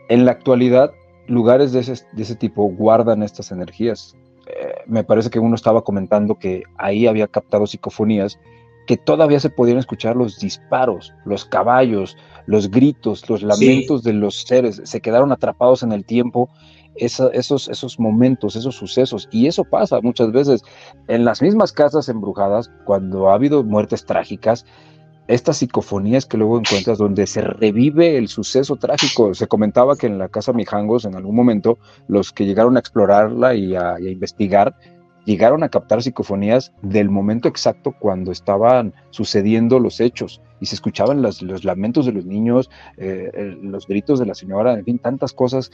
En la actualidad, lugares de ese, de ese tipo guardan estas energías eh, me parece que uno estaba comentando que ahí había captado psicofonías que todavía se podían escuchar los disparos, los caballos, los gritos, los lamentos de los seres, se quedaron atrapados en el tiempo esos, esos momentos, esos sucesos. Y eso pasa muchas veces. En las mismas casas embrujadas, cuando ha habido muertes trágicas, estas psicofonías que luego encuentras donde se revive el suceso trágico. Se comentaba que en la casa Mijangos, en algún momento, los que llegaron a explorarla y a, investigar, llegaron a captar psicofonías del momento exacto cuando estaban sucediendo los hechos y se escuchaban los lamentos de los niños, eh, los gritos de la señora, en fin, tantas cosas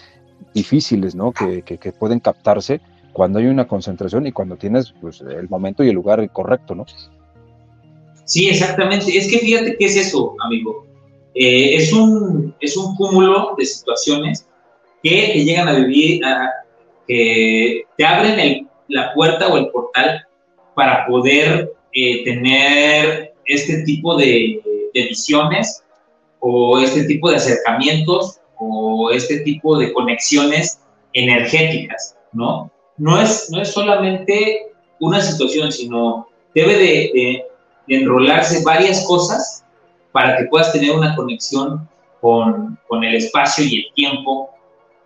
difíciles, ¿no? Que, que, pueden captarse cuando hay una concentración y cuando tienes pues, el momento y el lugar correcto, ¿no? Sí, exactamente. Es que fíjate qué es eso, amigo. Eh, es, un, es un cúmulo de situaciones que te llegan a vivir, que te abren la puerta o el portal para poder eh, tener este tipo de, visiones o este tipo de acercamientos o este tipo de conexiones energéticas, ¿no? No es, no es solamente una situación, sino debe de, de enrolarse varias cosas para que puedas tener una conexión con, con el espacio y el tiempo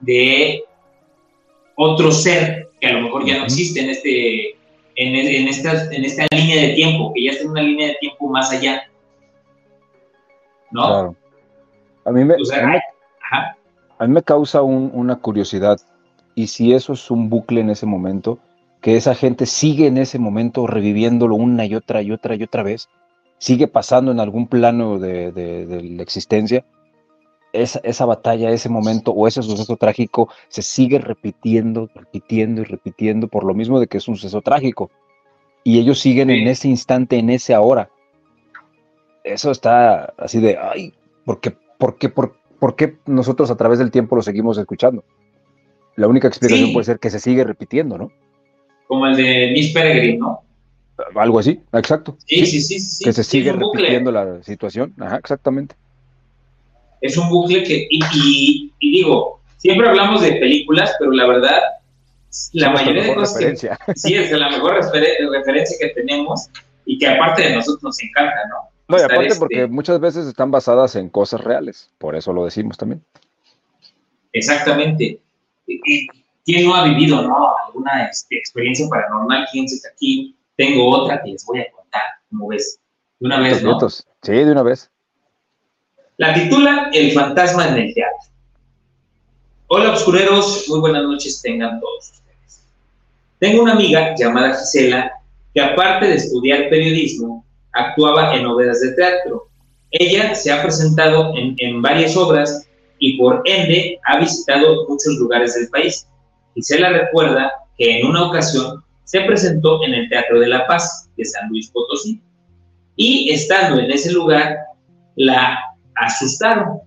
de otro ser que a lo mejor ya no existe en, este, en, en, esta, en esta línea de tiempo, que ya está en una línea de tiempo más allá. ¿No? Claro. A mí me, a mí me, causa una curiosidad, y si eso es un bucle en ese momento, que esa gente sigue en ese momento reviviéndolo una y otra y otra y otra vez, sigue pasando en algún plano de, de la existencia, esa, esa, batalla, ese momento o ese suceso trágico se sigue repitiendo, repitiendo y repitiendo por lo mismo de que es un suceso trágico. Y ellos siguen en ese instante, en ese ahora. Eso está así de, ay, ¿por qué, por qué, por, qué nosotros a través del tiempo lo seguimos escuchando? La única explicación puede ser que se sigue repitiendo, ¿no? Como el de Miss Peregrine, ¿no? Algo así, exacto. Sí, sí, sí. sí, que se sigue repitiendo la situación, ajá, exactamente es un bucle que, y, digo, siempre hablamos de películas, pero la verdad, la mayoría de cosas que, sí, es la mejor referencia que tenemos y que aparte de nosotros nos encanta, ¿no? No, y aparte este porque muchas veces están basadas en cosas reales, por eso lo decimos también. Exactamente. ¿Quién no ha vivido, no, alguna este, experiencia paranormal? ¿Quién está aquí? Tengo otra que les voy a contar, como ves. De una vez, ¿no? Sí, de una vez. La titula El fantasma en el teatro. Hola, obscureros, muy buenas noches tengan todos ustedes. Tengo una amiga llamada Gisela que aparte de estudiar periodismo, actuaba en obras de teatro. Ella se ha presentado en, en varias obras y por ende ha visitado muchos lugares del país. Gisela recuerda que en una ocasión se presentó en el Teatro de la Paz de San Luis Potosí y estando en ese lugar la asustaron.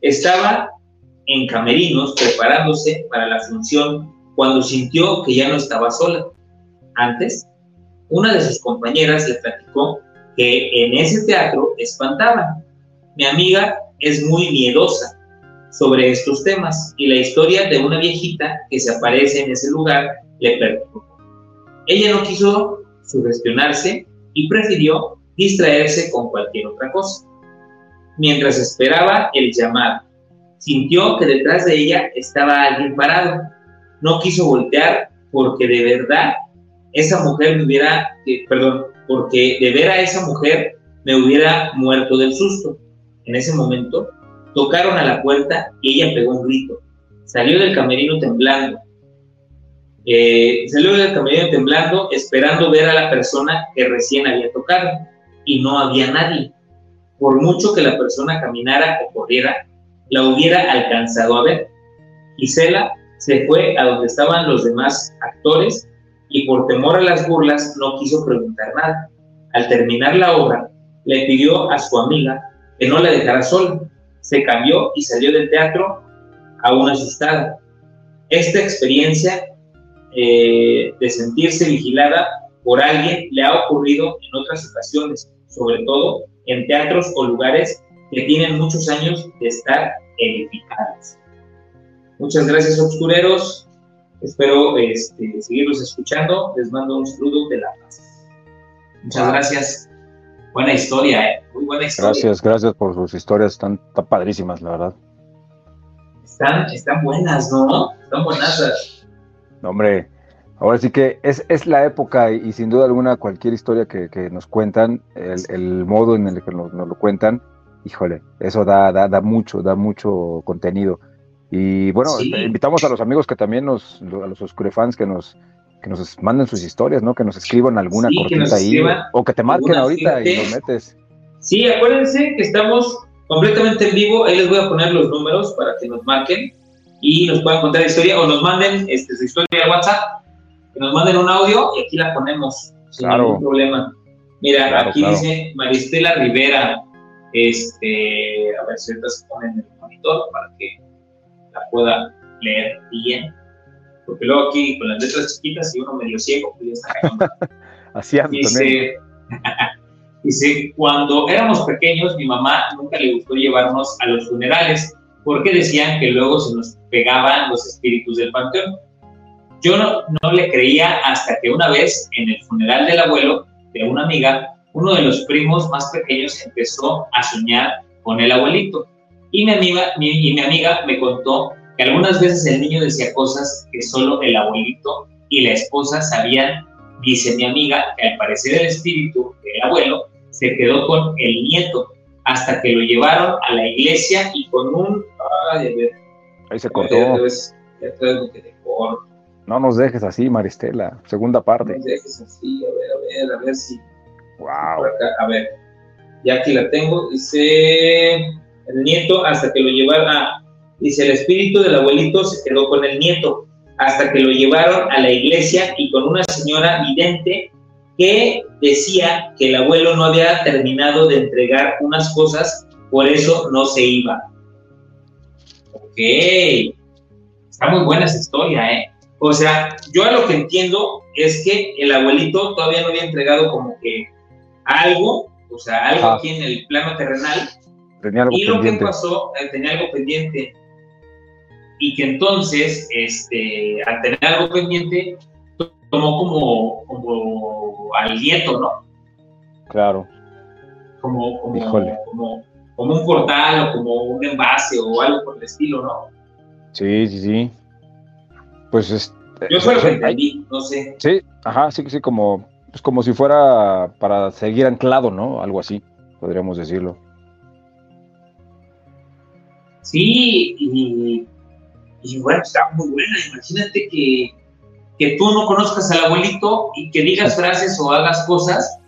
Estaba en camerinos preparándose para la función cuando sintió que ya no estaba sola. Antes, una de sus compañeras le platicó que en ese teatro espantaban. Mi amiga es muy miedosa sobre estos temas y la historia de una viejita que se aparece en ese lugar le perturbó. Ella no quiso sugestionarse y prefirió distraerse con cualquier otra cosa mientras esperaba el llamado. Sintió que detrás de ella estaba alguien parado. No quiso voltear porque de verdad esa mujer me hubiera, perdón, porque de ver a esa mujer me hubiera muerto del susto. En ese momento tocaron a la puerta y ella pegó un grito. Salió del camerino temblando. Eh, salió del camerino temblando esperando ver a la persona que recién había tocado y no había nadie por mucho que la persona caminara o corriera, la hubiera alcanzado a ver. Gisela se fue a donde estaban los demás actores y por temor a las burlas no quiso preguntar nada. Al terminar la obra, le pidió a su amiga que no la dejara sola. Se cambió y salió del teatro aún asustada. Esta experiencia eh, de sentirse vigilada por alguien le ha ocurrido en otras ocasiones, sobre todo en teatros o lugares que tienen muchos años de estar edificados. Muchas gracias, obscureros. Espero este, seguirlos escuchando. Les mando un saludo de la paz. Muchas gracias. Buena historia, ¿eh? Muy buena historia. Gracias, gracias por sus historias. Están, padrísimas, la verdad. Están, están buenas, ¿no? Están buenas. No, hombre, Ahora sí que es, es la época y, sin duda alguna cualquier historia que, nos cuentan, el, modo en el que nos, lo cuentan, híjole, eso da, da, da, mucho, da mucho contenido. Y bueno, invitamos a los amigos que también nos, a los Oscure fans que nos, que nos manden sus historias, ¿no? Que nos escriban alguna cortita ahí. O que te marquen ahorita y lo metes. Sí, acuérdense que estamos completamente en vivo. Ahí les voy a poner los números para que nos marquen y nos puedan contar la historia o nos manden este, su historia a WhatsApp, que nos manden un audio y aquí la ponemos sin ningún problema. Mira, aquí dice Maristela Rivera. Este, a ver si ahorita se pone en el monitor para que la pueda leer bien. Porque luego aquí con las letras chiquitas y uno medio ciego, pues ya está Así dice, dice, cuando éramos pequeños, mi mamá nunca le gustó llevarnos a los funerales porque decían que luego se nos pegaban los espíritus del panteón. Yo no, no le creía hasta que una vez en el funeral del abuelo de una amiga, uno de los primos más pequeños empezó a soñar con el abuelito. Y mi amiga, y mi amiga me contó que algunas veces el niño decía cosas que solo el abuelito y la esposa sabían. Dice mi amiga que al parecer el espíritu del abuelo se quedó con el nieto hasta que lo llevaron a la iglesia y con un... Ahí se cortó. no nos dejes así, Maristela. Segunda parte. No nos dejes así, a ver, a ver, a ver si... Wow. a ver, ya aquí la tengo. Dice el nieto hasta que lo llevaron a... Dice, el espíritu del abuelito se quedó con el nieto hasta que lo llevaron a la iglesia y con una señora vidente que decía que el abuelo no había terminado de entregar unas cosas, por eso no se iba. Ok, está muy buena esa historia, ¿eh? O sea, yo a lo que entiendo es que el abuelito todavía no había entregado como que algo, o sea, algo aquí en el plano terrenal. Tenía algo y lo que pasó, eh, tenía algo pendiente. Y que entonces, este, al tener algo pendiente, tomó como, como al nieto, ¿no? Claro. Como, como, como, un portal o como un envase o algo por el estilo, ¿no? Sí, sí, sí. Pues es. Yo soy lo que entendí, no sé. Sí, ajá, sí, sí, como, pues como si fuera para seguir anclado, ¿no? Algo así, podríamos decirlo. Sí, y, y bueno, está muy buena. Imagínate que que tú no conozcas al abuelito y que digas frases o hagas cosas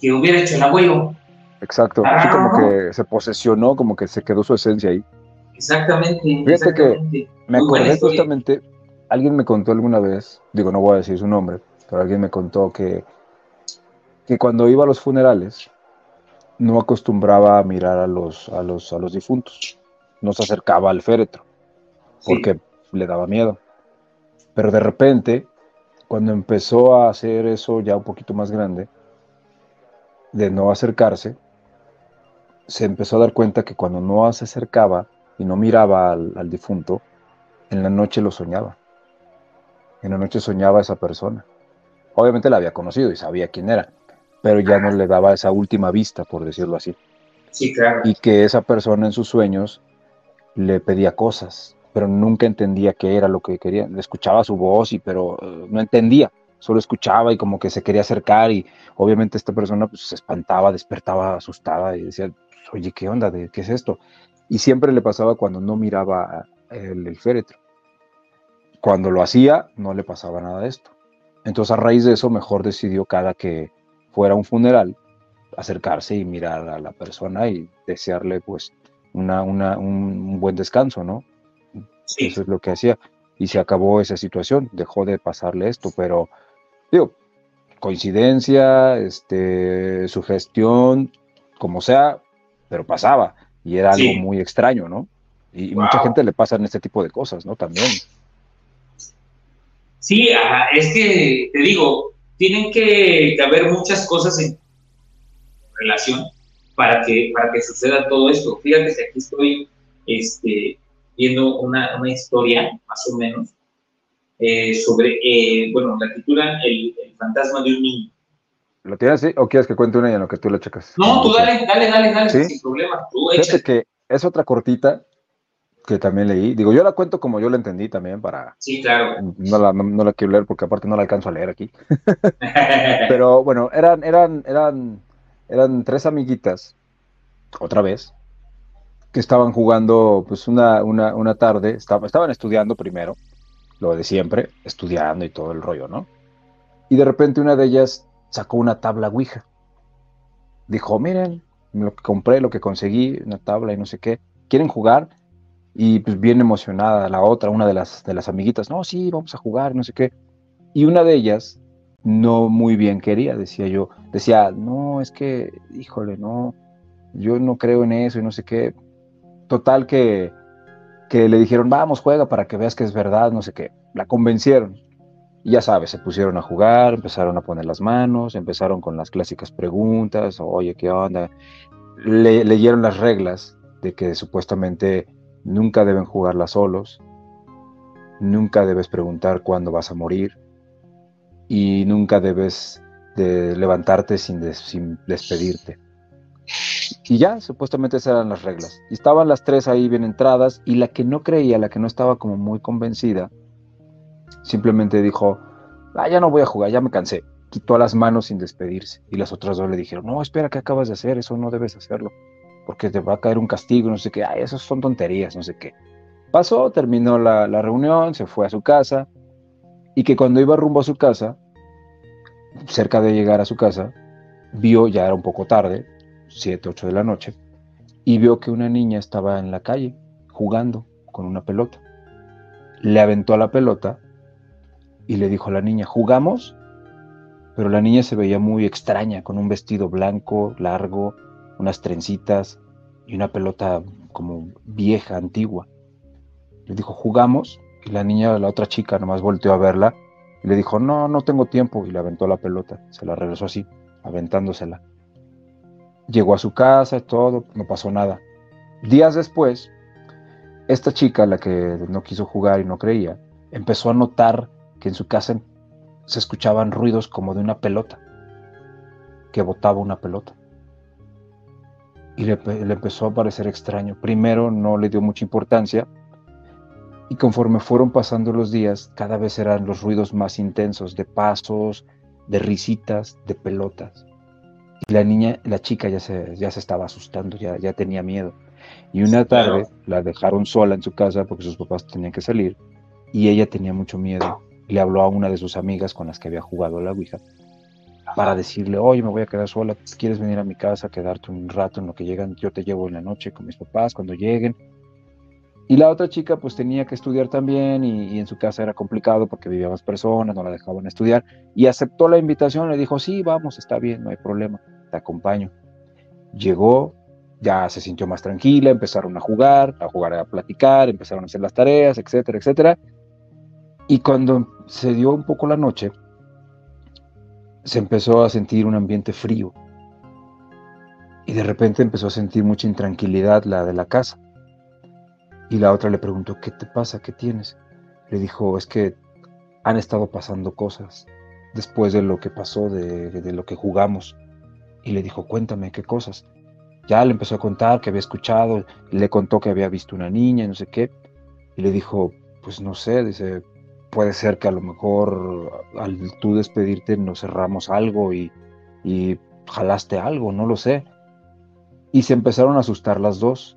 que hubiera hecho el abuelo. Exacto, así como que se posesionó, como que se quedó su esencia ahí. Exactamente. Fíjate que me acordé justamente, alguien me contó alguna vez, digo, no voy a decir su nombre, pero alguien me contó que, que cuando iba a los funerales no acostumbraba a mirar a los, a los, a los difuntos, no se acercaba al féretro, porque le daba miedo. Pero de repente, cuando empezó a hacer eso ya un poquito más grande, de no acercarse, se empezó a dar cuenta que cuando no se acercaba y no miraba al, difunto, en la noche lo soñaba. En la noche soñaba a esa persona. Obviamente la había conocido y sabía quién era, pero ya no le daba esa última vista, por decirlo así. Sí, claro. Y que esa persona en sus sueños le pedía cosas, pero nunca entendía qué era lo que quería. Escuchaba su voz, y, pero eh, no entendía, solo escuchaba y como que se quería acercar y obviamente esta persona pues, se espantaba, despertaba asustada y decía, oye, ¿qué onda? ¿Qué es esto? Y siempre le pasaba cuando no miraba el, el féretro. Cuando lo hacía, no le pasaba nada de esto. Entonces a raíz de eso, mejor decidió cada que fuera un funeral, acercarse y mirar a la persona y desearle pues una, una, un buen descanso, ¿no? Eso es lo que hacía. Y se acabó esa situación, dejó de pasarle esto, pero digo, coincidencia, este, sugestión, como sea, pero pasaba. Y era algo muy extraño, ¿no? Y, mucha gente le pasan este tipo de cosas, ¿no? También. Sí, es que te digo, tienen que, haber muchas cosas en relación para que, para que suceda todo esto. Fíjate que aquí estoy este, viendo una, una historia, más o menos, eh, sobre, eh, bueno, la titulan el, fantasma de un niño. ¿Lo tienes así o quieres que cuente una y en lo que tú le checas? No, tú dale, dale, dale, dale, sin problema. Tú Fíjate que es otra cortita que también leí. Digo, yo la cuento como yo la entendí también para... Sí, claro. No la, no, la quiero leer porque aparte no la alcanzo a leer aquí. Pero bueno, eran, eran, eran, eran tres amiguitas, otra vez, estaban jugando pues una, una, tarde, estaban estudiando primero, lo de siempre, estudiando y todo el rollo, ¿no? Y de repente una de ellas sacó una tabla Ouija. Dijo, miren, lo que compré, lo que conseguí, una tabla y no sé qué. ¿Quieren jugar? Y pues bien emocionada la otra, una de las, de las amiguitas, no, sí, vamos a jugar, no sé qué. Y una de ellas no muy bien quería, decía yo. Decía, no, es que, híjole, no, yo no creo en eso y no sé qué. Total que, que le dijeron, vamos, juega para que veas que es verdad, no sé qué. La convencieron. Ya sabes, se pusieron a jugar, empezaron a poner las manos, empezaron con las clásicas preguntas, oye, ¿qué onda? Le, leyeron las reglas de que supuestamente nunca deben jugarlas solos, nunca debes preguntar cuándo vas a morir y nunca debes de levantarte sin despedirte. Y ya, supuestamente esas eran las reglas. Y estaban las tres ahí bien entradas y la que no creía, la que no estaba como muy convencida, simplemente dijo, ah, ya no voy a jugar, ya me cansé. Quitó las manos sin despedirse. Y las otras dos le dijeron, no, espera, ¿qué acabas de hacer? Eso no debes hacerlo. Porque te va a caer un castigo, no sé qué. Ah, esas son tonterías, no sé qué. Pasó, terminó la, la reunión, se fue a su casa. Y que cuando iba rumbo a su casa, cerca de llegar a su casa, vio, ya era un poco tarde, 7, 8 de la noche, y vio que una niña estaba en la calle jugando con una pelota. Le aventó la pelota y le dijo a la niña, ¿jugamos? Pero la niña se veía muy extraña, con un vestido blanco, largo, unas trencitas y una pelota como vieja, antigua. Le dijo, ¿jugamos? Y la niña, la otra chica, nomás volteó a verla y le dijo, no, no tengo tiempo. Y le aventó la pelota. Se la regresó así, aventándosela. Llegó a su casa, todo, no pasó nada. Días después, esta chica, la que no quiso jugar y no creía, empezó a notar que en su casa se escuchaban ruidos como de una pelota, que botaba una pelota. Y le, empezó a parecer extraño. Primero no le dio mucha importancia y conforme fueron pasando los días, cada vez eran los ruidos más intensos, de pasos, de risitas, de pelotas. Y la niña, la chica ya se, ya se estaba asustando, ya, ya tenía miedo. Y una tarde la dejaron sola en su casa porque sus papás tenían que salir y ella tenía mucho miedo le habló a una de sus amigas con las que había jugado a la Ouija para decirle, oye, me voy a quedar sola, ¿quieres venir a mi casa, quedarte un rato en lo que llegan? Yo te llevo en la noche con mis papás cuando lleguen. Y la otra chica pues tenía que estudiar también y, en su casa era complicado porque vivía más personas, no la dejaban estudiar y aceptó la invitación, le dijo, sí, vamos, está bien, no hay problema, te acompaño. Llegó, ya se sintió más tranquila, empezaron a jugar, a jugar, a platicar, empezaron a hacer las tareas, etcétera, etcétera. Y cuando se dio un poco la noche, se empezó a sentir un ambiente frío. Y de repente empezó a sentir mucha intranquilidad la de la casa. Y la otra le preguntó, ¿qué te pasa? ¿Qué tienes? Le dijo, es que han estado pasando cosas después de lo que pasó, de, de lo que jugamos. Y le dijo, cuéntame, ¿qué cosas? Ya le empezó a contar que había escuchado, le contó que había visto una niña, y no sé qué. Y le dijo, pues no sé, dice, puede ser que a lo mejor al tú despedirte nos cerramos algo y, jalaste algo, no lo sé. Y se empezaron a asustar las dos.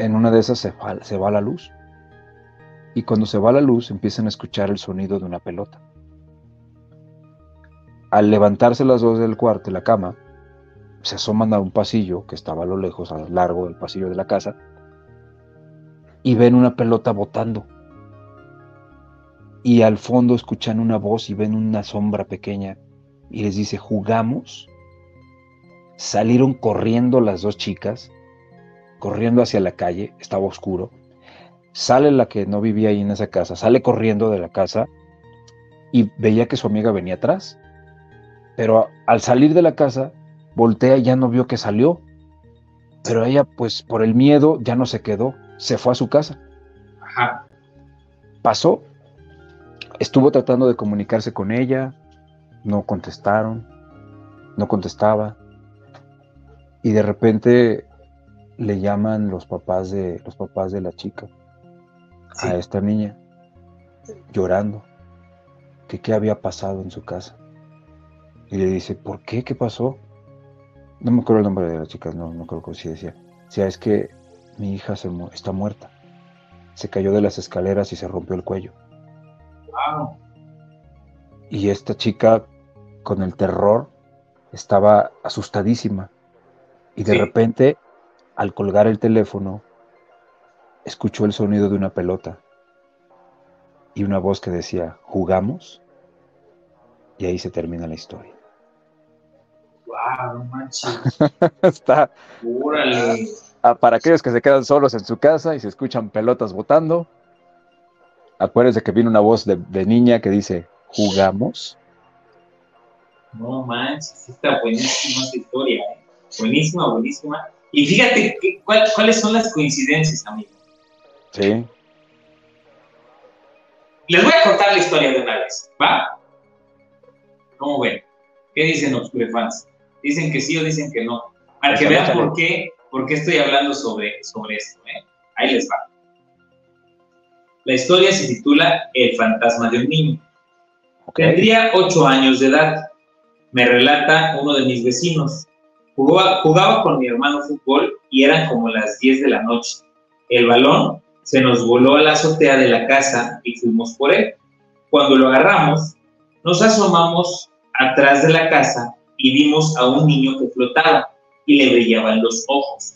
En una de esas se, va la luz. Y cuando se va la luz empiezan a escuchar el sonido de una pelota. Al levantarse las dos del cuarto, la cama, se asoman a un pasillo que estaba a lo lejos, a lo largo del pasillo de la casa, y ven una pelota botando y al fondo escuchan una voz y ven una sombra pequeña y les dice, jugamos. Salieron corriendo las dos chicas, corriendo hacia la calle, estaba oscuro. Sale la que no vivía ahí en esa casa, sale corriendo de la casa y veía que su amiga venía atrás. Pero al salir de la casa, voltea y ya no vio que salió. Pero ella, pues por el miedo, ya no se quedó, se fue a su casa. Ajá. Pasó Estuvo tratando de comunicarse con ella, no contestaron, no contestaba. Y de repente le llaman los papás de los papás de la chica a esta niña llorando que qué había pasado en su casa. Y le dice, ¿por qué? ¿Qué pasó? No me acuerdo el nombre de la chica, no, no creo que sí decía. O sea, es que mi hija se está muerta. Se cayó de las escaleras y se rompió el cuello. Y esta chica, con el terror, estaba asustadísima. Y de repente, al colgar el teléfono, escuchó el sonido de una pelota y una voz que decía, ¿jugamos? Y ahí se termina la historia. ¡Wow! manches. Está. ¡Órale! Ah, para aquellos que se quedan solos en su casa y se escuchan pelotas botando, acuérdense que viene una voz de, niña que dice, ¿jugamos? No manches, está buenísima esta historia. ¿eh? Buenísima, buenísima. Y fíjate cuáles son las coincidencias, amigo. Sí. Les voy a contar la historia de una vez, ¿va? ¿Cómo ven? ¿Qué dicen los fans? ¿Dicen que sí o dicen que no? Para que vean por qué, por qué estoy hablando sobre, sobre esto. ¿eh? Ahí les va. La historia se titula El fantasma de un niño. Tendría ocho años de edad. Me relata uno de mis vecinos. Jugaba, con mi hermano fútbol y eran como las 10 de la noche. El balón se nos voló a la azotea de la casa y fuimos por él. Cuando lo agarramos, nos asomamos atrás de la casa y vimos a un niño que flotaba y le brillaban los ojos.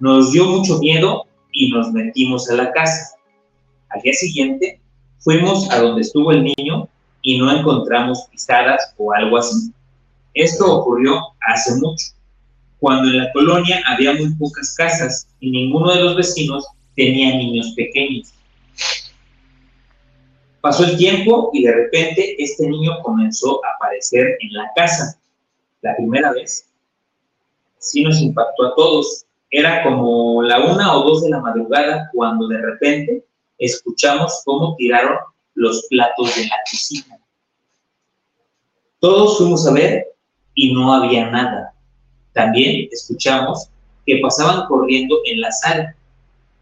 Nos dio mucho miedo y nos metimos a la casa. Al día siguiente fuimos a donde estuvo el niño y no encontramos pisadas o algo así. Esto ocurrió hace mucho, cuando en la colonia había muy pocas casas y ninguno de los vecinos tenía niños pequeños. Pasó el tiempo y de repente este niño comenzó a aparecer en la casa. La primera vez sí nos impactó a todos. Era como la una o dos de la madrugada cuando de repente escuchamos cómo tiraron los platos de la cocina. Todos fuimos a ver y no había nada. También escuchamos que pasaban corriendo en la sala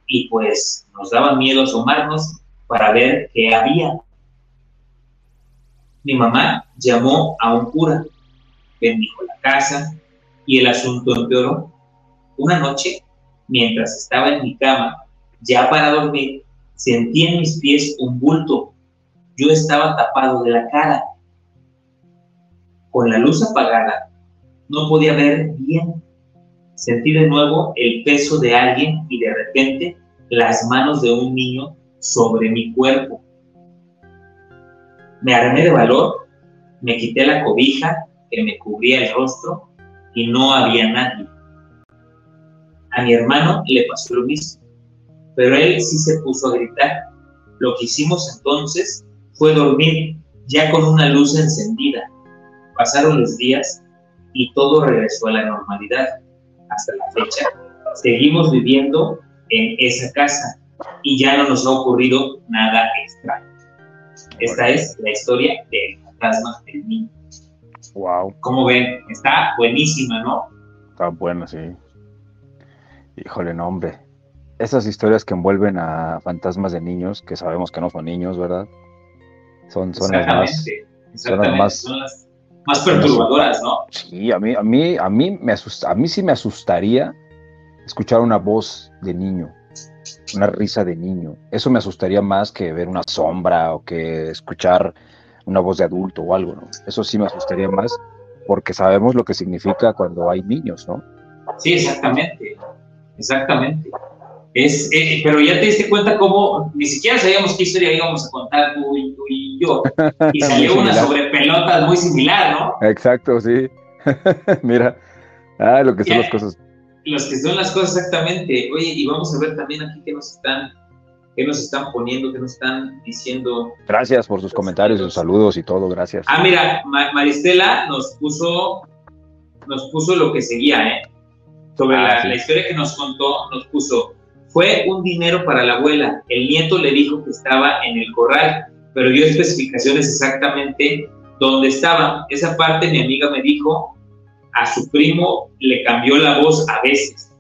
y pues nos daba miedo asomarnos para ver qué había. Mi mamá llamó a un cura, bendijo la casa y el asunto empeoró. Una noche, mientras estaba en mi cama, ya para dormir, sentí en mis pies un bulto. Yo estaba tapado de la cara. Con la luz apagada, no podía ver bien Sentí de nuevo el peso de alguien y de repente las manos de un niño sobre mi cuerpo. Me armé de valor, me quité la cobija que me cubría el rostro y no había nadie. A mi hermano le pasó lo mismo, pero él sí se puso a gritar. Lo que hicimos entonces fue dormir ya con una luz encendida. Pasaron los días y todo regresó a la normalidad hasta la fecha, seguimos viviendo en esa casa y ya no nos ha ocurrido nada extraño. Esta es la historia del fantasma del niño. Wow. Como ven, está buenísima, ¿no? Está buena, sí. Híjole, no, hombre. Esas historias que envuelven a fantasmas de niños, que sabemos que no son niños, ¿verdad? Son, son las más. Son las más más perturbadoras, ¿no? Sí, a mí, a mí, a mí me asusta, a mí sí me asustaría escuchar una voz de niño, una risa de niño. Eso me asustaría más que ver una sombra o que escuchar una voz de adulto o algo, ¿no? Eso sí me asustaría más porque sabemos lo que significa cuando hay niños, ¿no? Sí, exactamente, exactamente. Es, eh, pero ya te diste cuenta cómo ni siquiera sabíamos qué historia íbamos a contar tú y, yo. Y salió una sobre pelotas muy similar, ¿no? Exacto, sí. Mira, ah, lo que son las cosas. Los que son las cosas exactamente. Oye, y vamos a ver también aquí qué nos están, qué nos están poniendo, qué nos están diciendo. Gracias por sus comentarios, sus saludos y todo, gracias. Ah, mira, Maristela nos puso, nos puso lo que seguía, ¿eh? Sobre ah, la historia que nos contó, nos puso fue un dinero para la abuela. El nieto le dijo que estaba en el corral, pero dio especificaciones exactamente dónde estaba. Esa parte mi amiga me dijo, a su primo le cambió la voz a veces.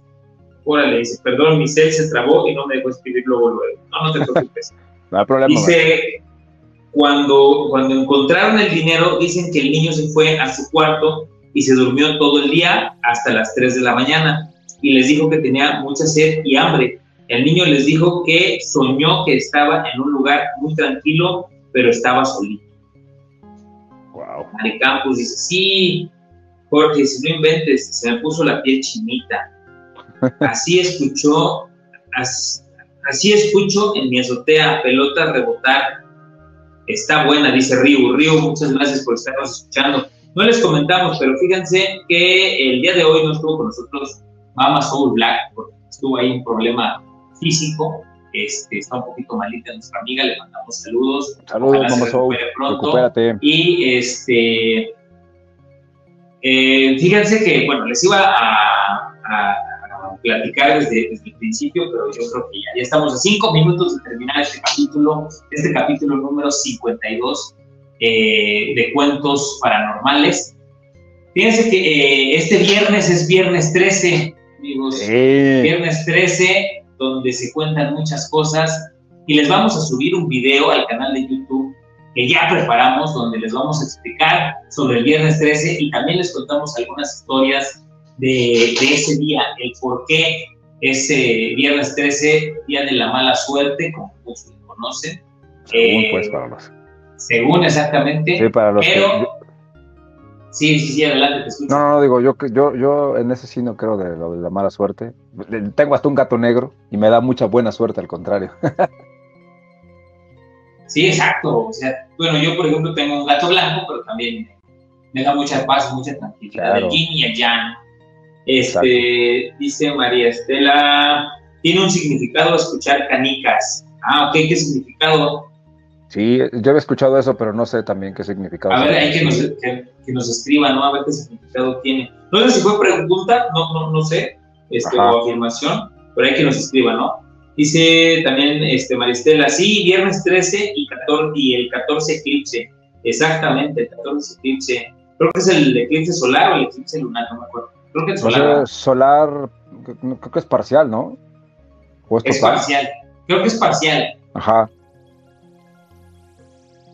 Órale, dice, perdón, mi cel se trabó y no me dejó escribir luego luego. No, no te preocupes. no hay problema. Dice, cuando, cuando encontraron el dinero, dicen que el niño se fue a su cuarto y se durmió todo el día hasta las 3 de la mañana y les dijo que tenía mucha sed y hambre el niño les dijo que soñó que estaba en un lugar muy tranquilo, pero estaba solito. Wow. Campos dice, sí, Jorge, si no inventes, se me puso la piel chinita. Así escuchó, así, escucho en mi azotea pelota rebotar. Está buena, dice Río. Río, muchas gracias por estarnos escuchando. No les comentamos, pero fíjense que el día de hoy no estuvo con nosotros Mama Soul Black, porque estuvo ahí un problema físico. Este, está un poquito malita nuestra amiga, le mandamos saludos. Saludos, Soul. Pronto. Y este, eh, fíjense que, bueno, les iba a, platicar desde, el principio, pero yo creo que ya, estamos a cinco minutos de terminar este capítulo, este capítulo número 52 eh, de cuentos paranormales. Fíjense que eh, este viernes es viernes 13, amigos. Viernes 13, donde se cuentan muchas cosas y les vamos a subir un video al canal de YouTube que ya preparamos, donde les vamos a explicar sobre el viernes 13 y también les contamos algunas historias de, ese día, el por qué ese viernes 13, día de la mala suerte, como muchos lo conocen. Según, eh, pues, para los... Según exactamente. Sí, para los pero, Sí, sí, sí, adelante, te escucho. No, no, digo, yo, yo, yo en ese sí no creo de lo de la mala suerte. Tengo hasta un gato negro y me da mucha buena suerte, al contrario. Sí, exacto. O sea, bueno, yo por ejemplo tengo un gato blanco, pero también me da mucha paz, mucha tranquilidad. El yin y el yang. Este, dice María Estela, tiene un significado escuchar canicas. Ah, ok, ¿qué significado? Sí, yo había escuchado eso, pero no sé también qué significado. A ver, hay que nos, que, nos escriba, ¿no? A ver qué significado tiene. No sé si fue pregunta, no, no, no sé, este, o afirmación, pero hay que nos escriba, ¿no? Dice también este, Maristela, sí, viernes 13 y, 14, y el 14 eclipse. Exactamente, el 14 eclipse. Creo que es el eclipse solar o el eclipse lunar, no me acuerdo. Creo que es solar. solar, creo que es parcial, ¿no? es, parcial. Creo que es parcial. Ajá.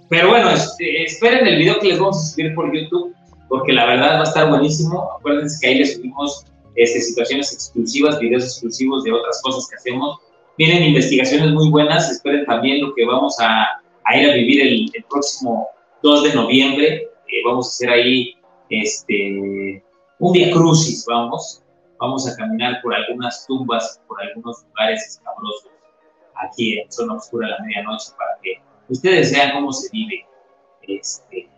Pero bueno, este, esperen el video que les vamos a subir por YouTube, porque la verdad va a estar buenísimo. Acuérdense que ahí les subimos este, situaciones exclusivas, videos exclusivos de otras cosas que hacemos Vienen investigaciones muy buenas, esperen también lo que vamos a, ir a vivir el, próximo 2 de noviembre. Eh, vamos a hacer ahí este, un día crucis, vamos. Vamos a caminar por algunas tumbas, por algunos lugares escabrosos aquí en Zona Oscura a la medianoche para que ustedes vean cómo se vive este,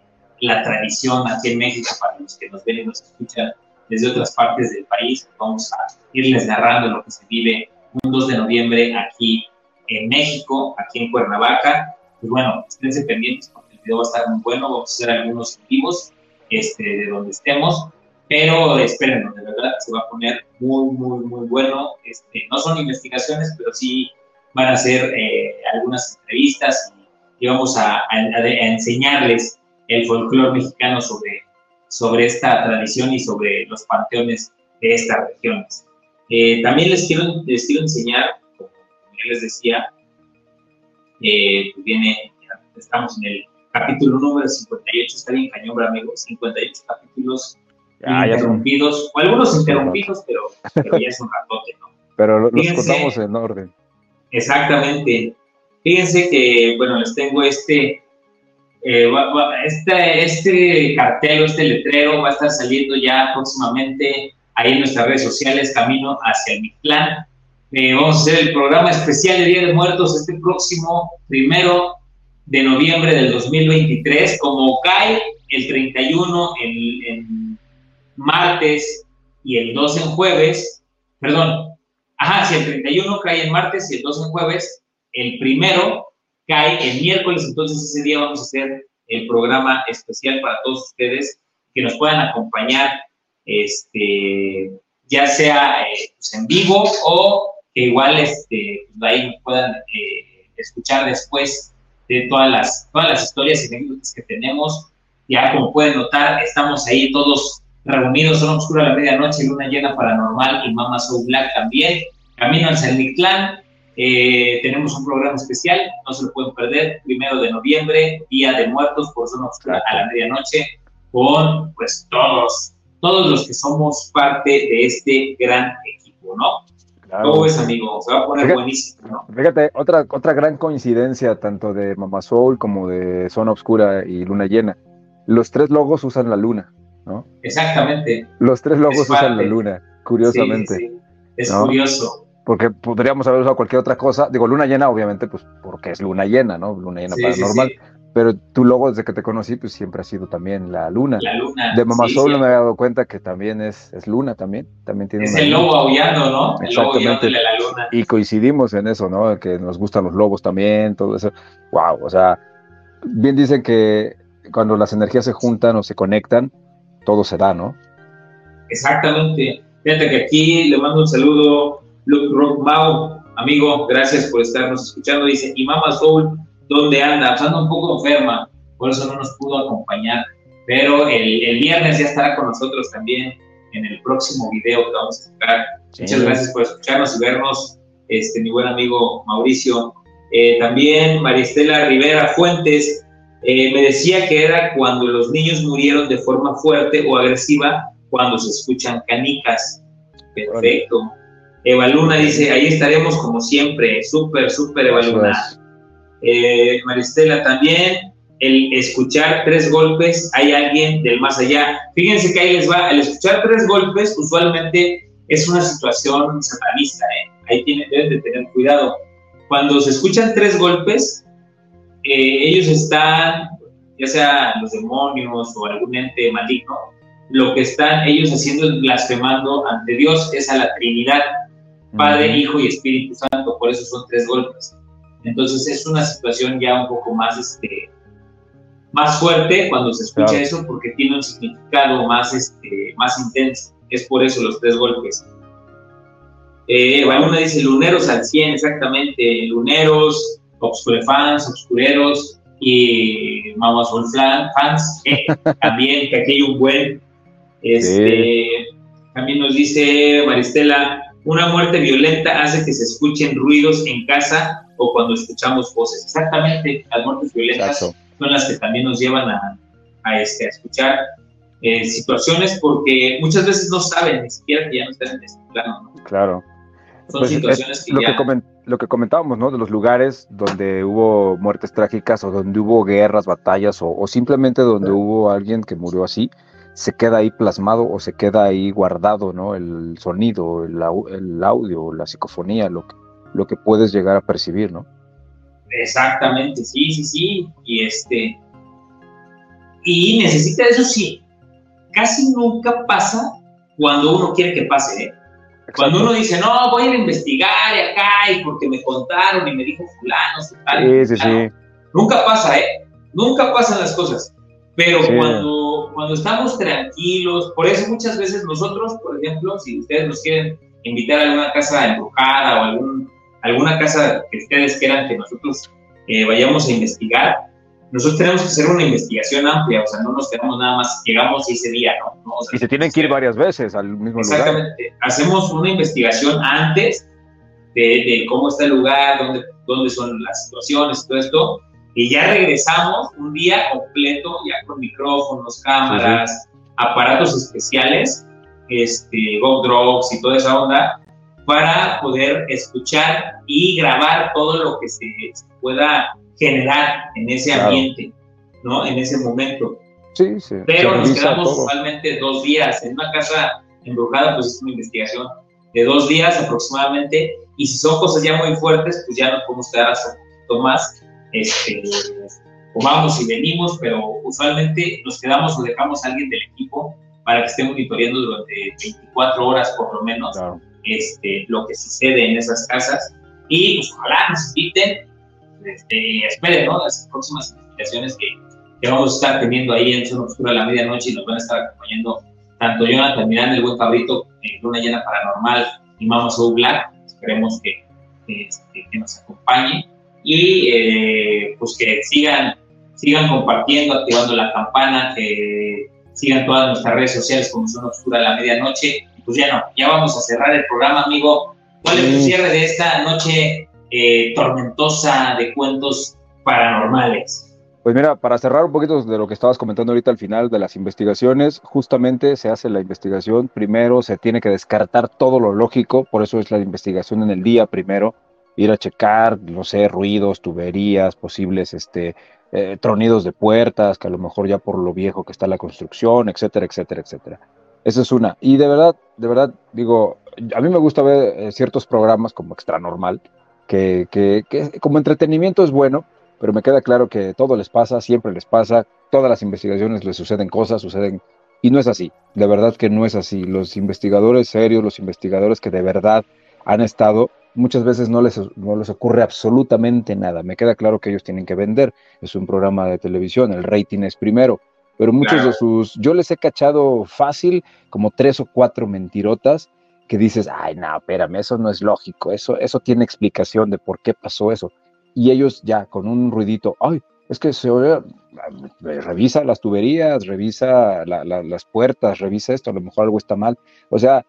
la tradición aquí en México para los que nos ven y nos escuchan desde otras partes del país. Vamos a irles narrando lo que se vive un 2 de noviembre aquí en México, aquí en Cuernavaca. Y bueno, esténse pendientes porque el video va a estar muy bueno, vamos a hacer algunos vivos este, de donde estemos, pero esperen, de verdad se va a poner muy, muy, muy bueno. Este, no son investigaciones, pero sí van a ser eh, algunas entrevistas y, vamos a, enseñarles el folclore mexicano sobre, sobre esta tradición y sobre los panteones de estas regiones. Eh, también les quiero, les quiero enseñar, como ya les decía, eh, viene, estamos en el capítulo número 58, está bien cañón, amigos, 58 capítulos interrumpidos, o algunos interrumpidos, pero, pero ya es un ratote, ¿no? Pero los contamos en orden. Exactamente. Fíjense que, bueno, les tengo este, eh, este, este cartel este letrero va a estar saliendo ya próximamente ahí en nuestras redes sociales, Camino hacia el plan. Eh, vamos a hacer el programa especial de Día de Muertos este próximo primero de noviembre del 2023, como cae el 31 en, martes y el 2 en jueves, perdón, ajá, si el 31 cae en martes y el 2 en jueves, el primero cae el miércoles, entonces ese día vamos a hacer el programa especial para todos ustedes que nos puedan acompañar este, ya sea eh, pues, en vivo o que igual este, pues, ahí puedan eh, escuchar después de todas las, todas las historias y anécdotas que tenemos. Ya como pueden notar, estamos ahí todos reunidos, son oscura a la medianoche, luna llena paranormal y Mama Soul Black también. Camino al San eh, tenemos un programa especial, no se lo pueden perder, primero de noviembre, Día de Muertos por Zona Oscura a la medianoche, con pues todos todos los que somos parte de este gran equipo, ¿no? Claro. es, amigo? Se va a poner buenísimo, ¿no? Fíjate, otra, otra gran coincidencia tanto de Mama Soul como de Zona Oscura y Luna Llena. los tres logos usan la luna, ¿no? Exactamente. Los tres logos usan la luna, curiosamente. Es curioso. Porque podríamos haber usado cualquier otra cosa. Digo, luna llena, obviamente, pues porque es luna llena, ¿no? Luna llena paranormal. Pero tu logo, desde que te conocí, pues siempre ha sido también la luna. La luna. De Mamá Soul me había dado cuenta que también es, es luna también. también tiene es el lobo aullando, ¿no? El lobo la luna. Y coincidimos en eso, ¿no? Que nos gustan los lobos también, todo eso. Wow, o sea, bien dicen que cuando las energías se juntan o se conectan, todo se da, ¿no? Exactamente. Fíjate que aquí le mando un saludo, Luke Rock Mau, amigo, gracias por estarnos escuchando. Dice, y Mama Soul dónde anda, pues anda un poco enferma, por eso no nos pudo acompañar, pero el, viernes ya estará con nosotros también en el próximo video que vamos a sacar. Muchas gracias por escucharnos y vernos, este, mi buen amigo Mauricio. Eh, también Maristela Rivera Fuentes eh, me decía que era cuando los niños murieron de forma fuerte o agresiva cuando se escuchan canicas. Perfecto. Luna dice, ahí estaremos como siempre, súper, súper Eva Luna eh, Maristela también, el escuchar tres golpes, hay alguien del más allá. Fíjense que ahí les va, el escuchar tres golpes usualmente es una situación satanista, ¿eh? ahí tienen, deben de tener cuidado. Cuando se escuchan tres golpes, eh, ellos están, ya sea los demonios o algún ente maligno, lo que están ellos haciendo es blasfemando ante Dios, es a la Trinidad, Padre, Hijo y Espíritu Santo, por eso son tres golpes. Entonces es una situación ya un poco más, este, más fuerte cuando se escucha eso porque tiene un significado más, este, más intenso. Es por eso los tres golpes. Eh, dice luneros al 100, exactamente. Luneros, obscurefans, obscureros y Mamas fans. Eh, también, que aquí hay un buen. Este, También nos dice Maristela, una muerte violenta hace que se escuchen ruidos en casa o cuando escuchamos voces. Exactamente, las muertes violentas son las que también nos llevan a, a, este, a escuchar eh, situaciones porque muchas veces no saben ni siquiera que ya no están en este plano. Claro. Son pues, situaciones que lo, ya... que lo que comentábamos, ¿no? De los lugares donde hubo muertes trágicas o donde hubo guerras, batallas o, simplemente donde hubo alguien que murió así, se queda ahí plasmado o se queda ahí guardado, ¿no? El sonido, el, el audio, la psicofonía, lo que, lo que puedes llegar a percibir, ¿no? Exactamente, sí, sí, sí. Y este. Y necesita eso sí. Casi nunca pasa cuando uno quiere que pase, ¿eh? Cuando uno dice, no, voy a ir a investigar y acá, y porque me contaron y me dijo fulano, tal, sí, sí, sí. Nunca pasa, ¿eh? Nunca pasan las cosas. Pero cuando, cuando estamos tranquilos, por eso muchas veces nosotros, por ejemplo, si ustedes nos quieren invitar a alguna casa embrujada o algún alguna casa que ustedes quieran que nosotros eh, vayamos a investigar, nosotros tenemos que hacer una investigación amplia, o sea, no nos quedamos nada más, llegamos ese día, ¿no? y se tienen que ir varias veces al mismo lugar. Exactamente, hacemos una investigación antes de, cómo está el lugar, dónde, dónde son las situaciones, todo esto, y ya regresamos un día completo, ya con micrófonos, cámaras, aparatos especiales, este, Drops y toda esa onda, para poder escuchar y grabar todo lo que se, pueda generar en ese ambiente, ¿no? En ese momento. Sí, sí. Pero nos quedamos usualmente dos días. En una casa embrujada, pues es una investigación de dos días aproximadamente. Y si son cosas ya muy fuertes, pues ya nos podemos quedar hasta un poquito más. Este, o vamos y venimos, pero usualmente nos quedamos o dejamos a alguien del equipo para que esté monitoreando durante 24 horas por lo menos este, lo que sucede en esas casas. Y pues ojalá nos inviten, este, esperen ¿no? las próximas invitaciones que, que, vamos a estar teniendo ahí en Zona Oscura a la medianoche y nos van a estar acompañando tanto Jonathan Miranda, el buen cabrito, en Luna Llena Paranormal y Mama Soul Black, esperemos que, este, que nos acompañe y eh, pues que sigan, sigan compartiendo, activando la campana, que sigan todas nuestras redes sociales como Zona Oscura a la medianoche pues ya no, ya vamos a cerrar el programa, amigo. ¿Cuál es el cierre de esta noche eh, tormentosa de cuentos paranormales? Pues mira, para cerrar un poquito de lo que estabas comentando ahorita al final de las investigaciones, justamente se hace la investigación, primero se tiene que descartar todo lo lógico, por eso es la investigación en el día primero, ir a checar, no sé, ruidos, tuberías, posibles este, eh, tronidos de puertas, que a lo mejor ya por lo viejo que está la construcción, etcétera, etcétera, etcétera. Esa es una. Y de verdad, de verdad, digo, a mí me gusta ver eh, ciertos programas como Extra Normal, que, que, que como entretenimiento es bueno, pero me queda claro que todo les pasa, siempre les pasa, todas las investigaciones les suceden cosas, suceden, y no es así, de verdad que no es así. Los investigadores serios, los investigadores que de verdad han estado, muchas veces no les, no les ocurre absolutamente nada. Me queda claro que ellos tienen que vender, es un programa de televisión, el rating es primero, pero muchos de sus, yo les he cachado fácil como tres o cuatro mentirotas que dices, ay, no, espérame, eso no es lógico, eso, eso tiene explicación de por qué pasó eso. Y ellos ya con un ruidito, ay, es que se oye, revisa las tuberías, revisa las puertas, revisa esto, a lo mejor algo está mal. O sea,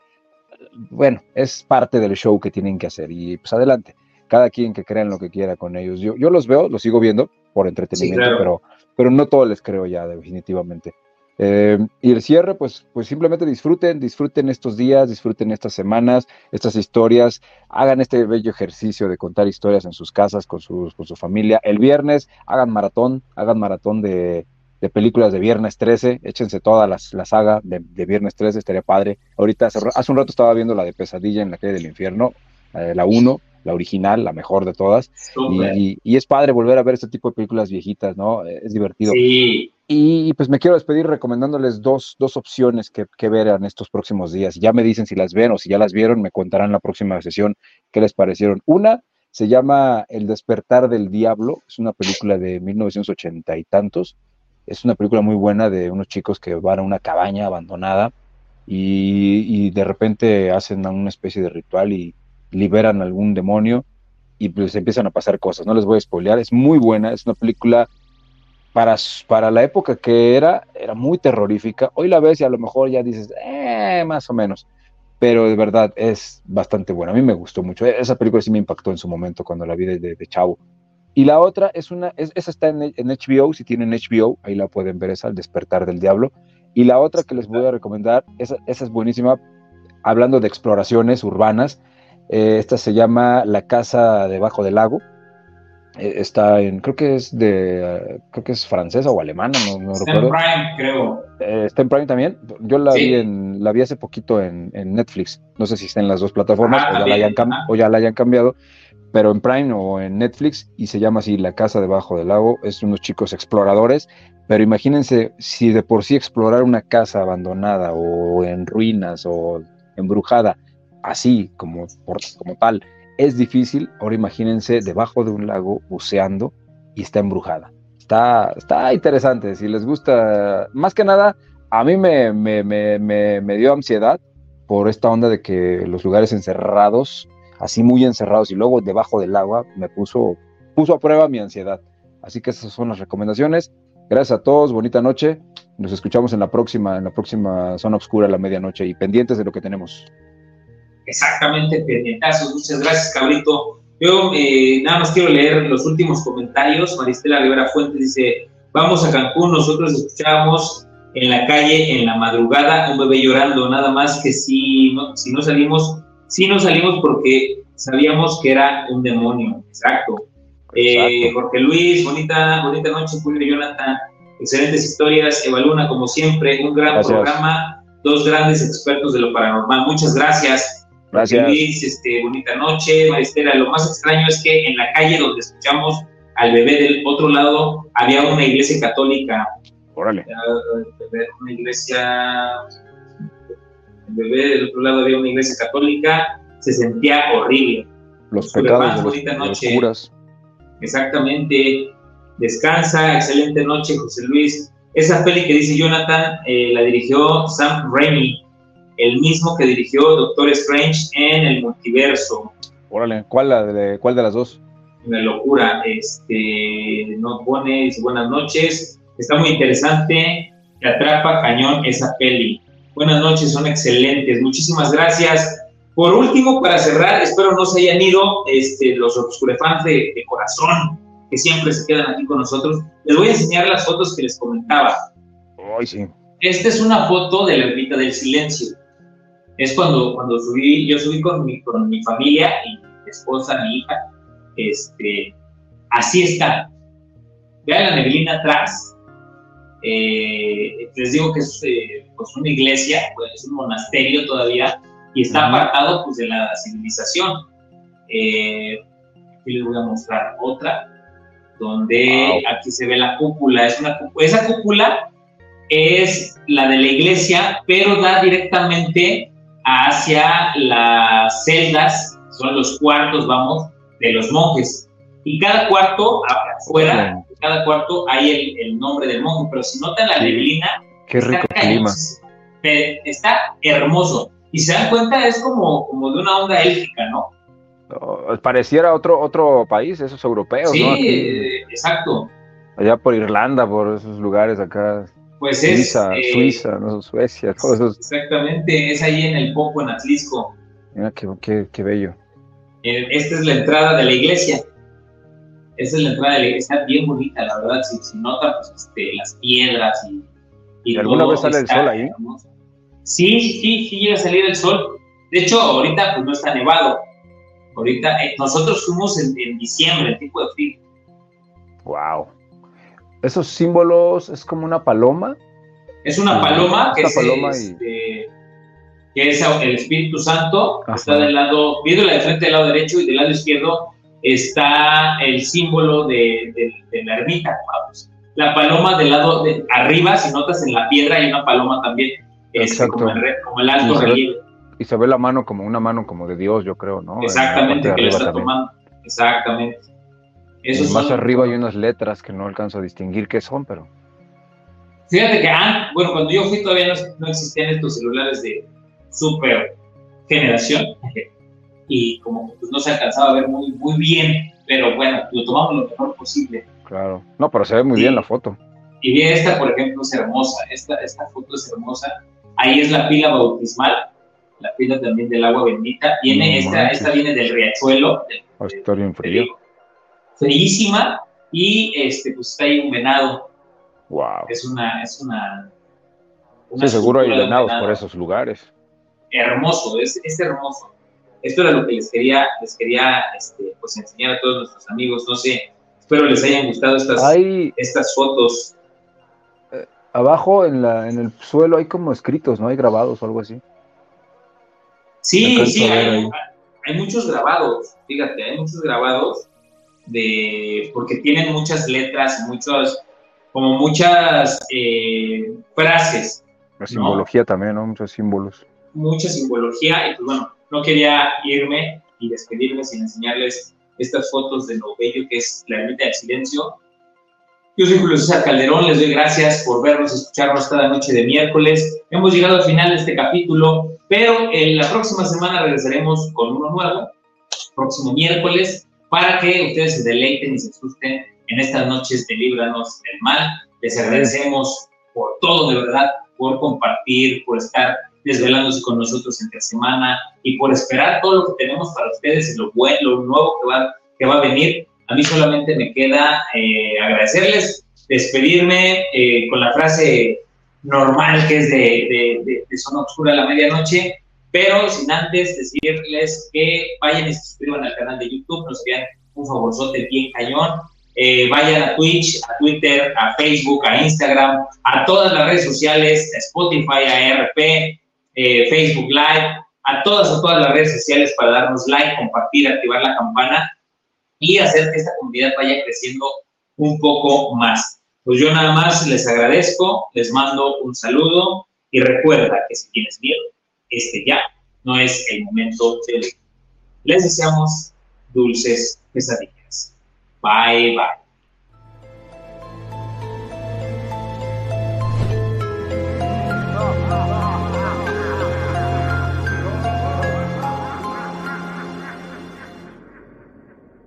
bueno, es parte del show que tienen que hacer y pues adelante, cada quien que crea en lo que quiera con ellos. Yo, yo los veo, los sigo viendo por entretenimiento, pero, pero no todo les creo ya definitivamente. Eh, y el cierre, pues, pues simplemente disfruten, disfruten estos días, disfruten estas semanas, estas historias, hagan este bello ejercicio de contar historias en sus casas con, sus, con su familia. El viernes hagan maratón, hagan maratón de, de películas de Viernes 13, échense toda la, la saga de, Viernes 13, estaría padre. Ahorita, hace, un rato estaba viendo la de Pesadilla en la calle del infierno, la 1, la original, la mejor de todas. Y, y, es padre volver a ver este tipo de películas viejitas, ¿no? Es divertido. Sí. Y, pues me quiero despedir recomendándoles dos, dos opciones que, que, ver en estos próximos días. Ya me dicen si las ven o si ya las vieron, me contarán la próxima sesión qué les parecieron. Una se llama El despertar del diablo, es una película de 1980 y tantos es una película muy buena de unos chicos que van a una cabaña abandonada y, de repente hacen una especie de ritual y liberan algún demonio y pues empiezan a pasar cosas. No les voy a spoilear, es muy buena, es una película para, para la época que era, era muy terrorífica. Hoy la ves y a lo mejor ya dices, eh, más o menos, pero de verdad es bastante buena. A mí me gustó mucho. Esa película sí me impactó en su momento cuando la vi de, de chavo. Y la otra es una, esa está en, HBO, si tienen HBO, ahí la pueden ver, esa, El despertar del diablo. Y la otra que les voy a recomendar, esa, es buenísima, hablando de exploraciones urbanas, eh, esta se llama La casa debajo del lago. Eh, está en, creo que es de, creo que es francesa o alemana, no, no está en Prime, creo. Eh, está en Prime también. Yo la vi en, la vi hace poquito en, Netflix. No sé si está en las dos plataformas ah, o, ya la hayan, o ya la hayan cambiado pero en Prime o en Netflix y se llama así La Casa debajo del lago. Es unos chicos exploradores, pero imagínense si de por sí explorar una casa abandonada o en ruinas o embrujada, así como, como tal, es difícil. Ahora imagínense debajo de un lago buceando y está embrujada. Está, está interesante. Si les gusta, más que nada, a mí me, me, me, me dio ansiedad por esta onda de que los lugares encerrados así muy encerrados y luego debajo del agua, me puso, puso a prueba mi ansiedad. Así que esas son las recomendaciones. Gracias a todos, bonita noche. Nos escuchamos en la próxima, en la próxima zona oscura a la medianoche y pendientes de lo que tenemos. Exactamente, pendientazos. Muchas gracias, cabrito. Yo eh, nada más quiero leer los últimos comentarios. Maristela Rivera Fuentes dice, vamos a Cancún, nosotros escuchamos en la calle, en la madrugada, un bebé llorando, nada más que si si no salimos sí nos salimos porque sabíamos que era un demonio, exacto. Eh, Jorge Luis, bonita, bonita noche, Julio Jonathan, excelentes historias, Evaluna como siempre, un gran programa, dos grandes expertos de lo paranormal, muchas gracias. Gracias. Jorge Luis, este, bonita noche, Maristela, lo más extraño es que en la calle donde escuchamos al bebé del otro lado había una iglesia católica. Órale. Una iglesia bebé del otro lado había una iglesia católica, se sentía horrible. Los pecados de los, curas. Exactamente. Descansa, excelente noche, José Luis. Esa peli que dice Jonathan eh, la dirigió Sam Raimi, el mismo que dirigió Doctor Strange en el multiverso. Órale, ¿cuál, de, cuál de las dos? Una locura. Este, no pone, dice buenas noches. Está muy interesante. Te atrapa cañón esa peli. Buenas noches, son excelentes. Muchísimas gracias. Por último, para cerrar, espero no se hayan ido este, los obscurefans de, corazón que siempre se quedan aquí con nosotros. Les voy a enseñar las fotos que les comentaba. Ay, sí. Esta es una foto de la ermita del silencio. Es cuando, cuando subí, yo subí con mi, con mi familia, y mi esposa, mi hija, Este, así está. Vean la neblina atrás. Eh, les digo que es eh, pues una iglesia, pues es un monasterio todavía, y está apartado pues, de la civilización. Eh, aquí les voy a mostrar otra, donde aquí se ve la cúpula. Es una, esa cúpula es la de la iglesia, pero da directamente hacia las celdas, son los cuartos, vamos, de los monjes. Y cada cuarto, afuera, cada cuarto hay el, nombre del monje, pero si notan la neblina, Qué rico clima. Está hermoso. Y se dan cuenta, es como, como de una onda élfica, ¿no? pareciera otro, otro país, esos europeos, sí, ¿no? exacto. Allá por Irlanda, por esos lugares acá. Pues es. Suiza, eh, Suiza, ¿no? Suecia, todos esos. Exactamente, es ahí en el Poco, en Atlisco. Mira, qué, qué, bello. Eh, esta es la entrada de la iglesia. Esta es la entrada de la iglesia, está bien bonita, la verdad. Si, si nota, pues este, las piedras y. ¿Y, alguna vez sale el sol ahí? Sí, sí, sí llega a salir el sol. De hecho, ahorita pues no está nevado. Ahorita, eh, nosotros fuimos en, diciembre, el tipo de frío. Wow esos símbolos es como una paloma. Es una paloma, que, es, este, que es el Espíritu Santo, está del lado, viéndola de frente del lado derecho y del lado izquierdo está el símbolo de, la ermita, vamos. La paloma del lado de arriba, si notas en la piedra hay una paloma también, este, como, el, alto relieve. Y se ve la mano como una mano como de Dios, yo creo, ¿no? Exactamente, que la está tomando. Exactamente más arriba hay unas letras que no alcanzo a distinguir qué son, pero... Fíjate que, ah, bueno, cuando yo fui todavía no, existían estos celulares de super generación y como pues, no se alcanzaba a ver muy, muy bien, pero bueno, lo tomamos lo mejor posible. Claro, no, pero se ve muy bien la foto. Y bien, esta, por ejemplo, es hermosa, esta, esta foto es hermosa. Ahí es la pila bautismal, la pila también del agua bendita. Viene, esta, esta viene del riachuelo. Del, bien frío fríísima y este, pues está ahí un venado. Wow. Es una, es una, sí, seguro hay venados por esos lugares. Hermoso, es, es hermoso. Esto era lo que les quería, les quería este, pues enseñar a todos nuestros amigos. No sé, espero les hayan gustado estas, estas fotos. Eh, abajo en, la, en el suelo hay como escritos, ¿no? Hay grabados o algo así. Sí, sí, hay, hay, muchos grabados, fíjate, hay muchos grabados de, porque tienen muchas letras, muchos, como muchas eh, frases. La simbología también, ¿no? Muchos símbolos. Mucha simbología, y pues bueno, no quería irme y despedirme sin enseñarles estas fotos de lo bello que es la ermita del silencio. Yo soy Julio César Calderón, les doy gracias por vernos, escucharnos cada noche de miércoles. Hemos llegado al final de este capítulo, pero en la próxima semana regresaremos con uno nuevo, próximo miércoles, para que ustedes se deleiten y se asusten en estas noches de Líbranos del Mal. Les agradecemos por todo, de verdad, por compartir, por estar desvelándose con nosotros entre semana y por esperar todo lo que tenemos para ustedes y lo bueno, lo nuevo que va, que va a venir. A mí solamente me queda eh, agradecerles, despedirme eh, con la frase normal que es de, de, de, de Oscura a la medianoche pero sin antes decirles que vayan y se suscriban al canal de YouTube, nos vean un favorzote bien cañón. Eh, vayan a Twitch, a Twitter, a Facebook, a Instagram, a todas las redes sociales, a Spotify, a RP, eh, Facebook Live, a todas, a todas las redes sociales para darnos like, compartir, activar la campana y hacer que esta comunidad vaya creciendo un poco más. Pues yo nada más les agradezco, les mando un saludo y recuerda que si tienes miedo, este ya no es el momento de Les deseamos dulces pesadillas. Bye, bye.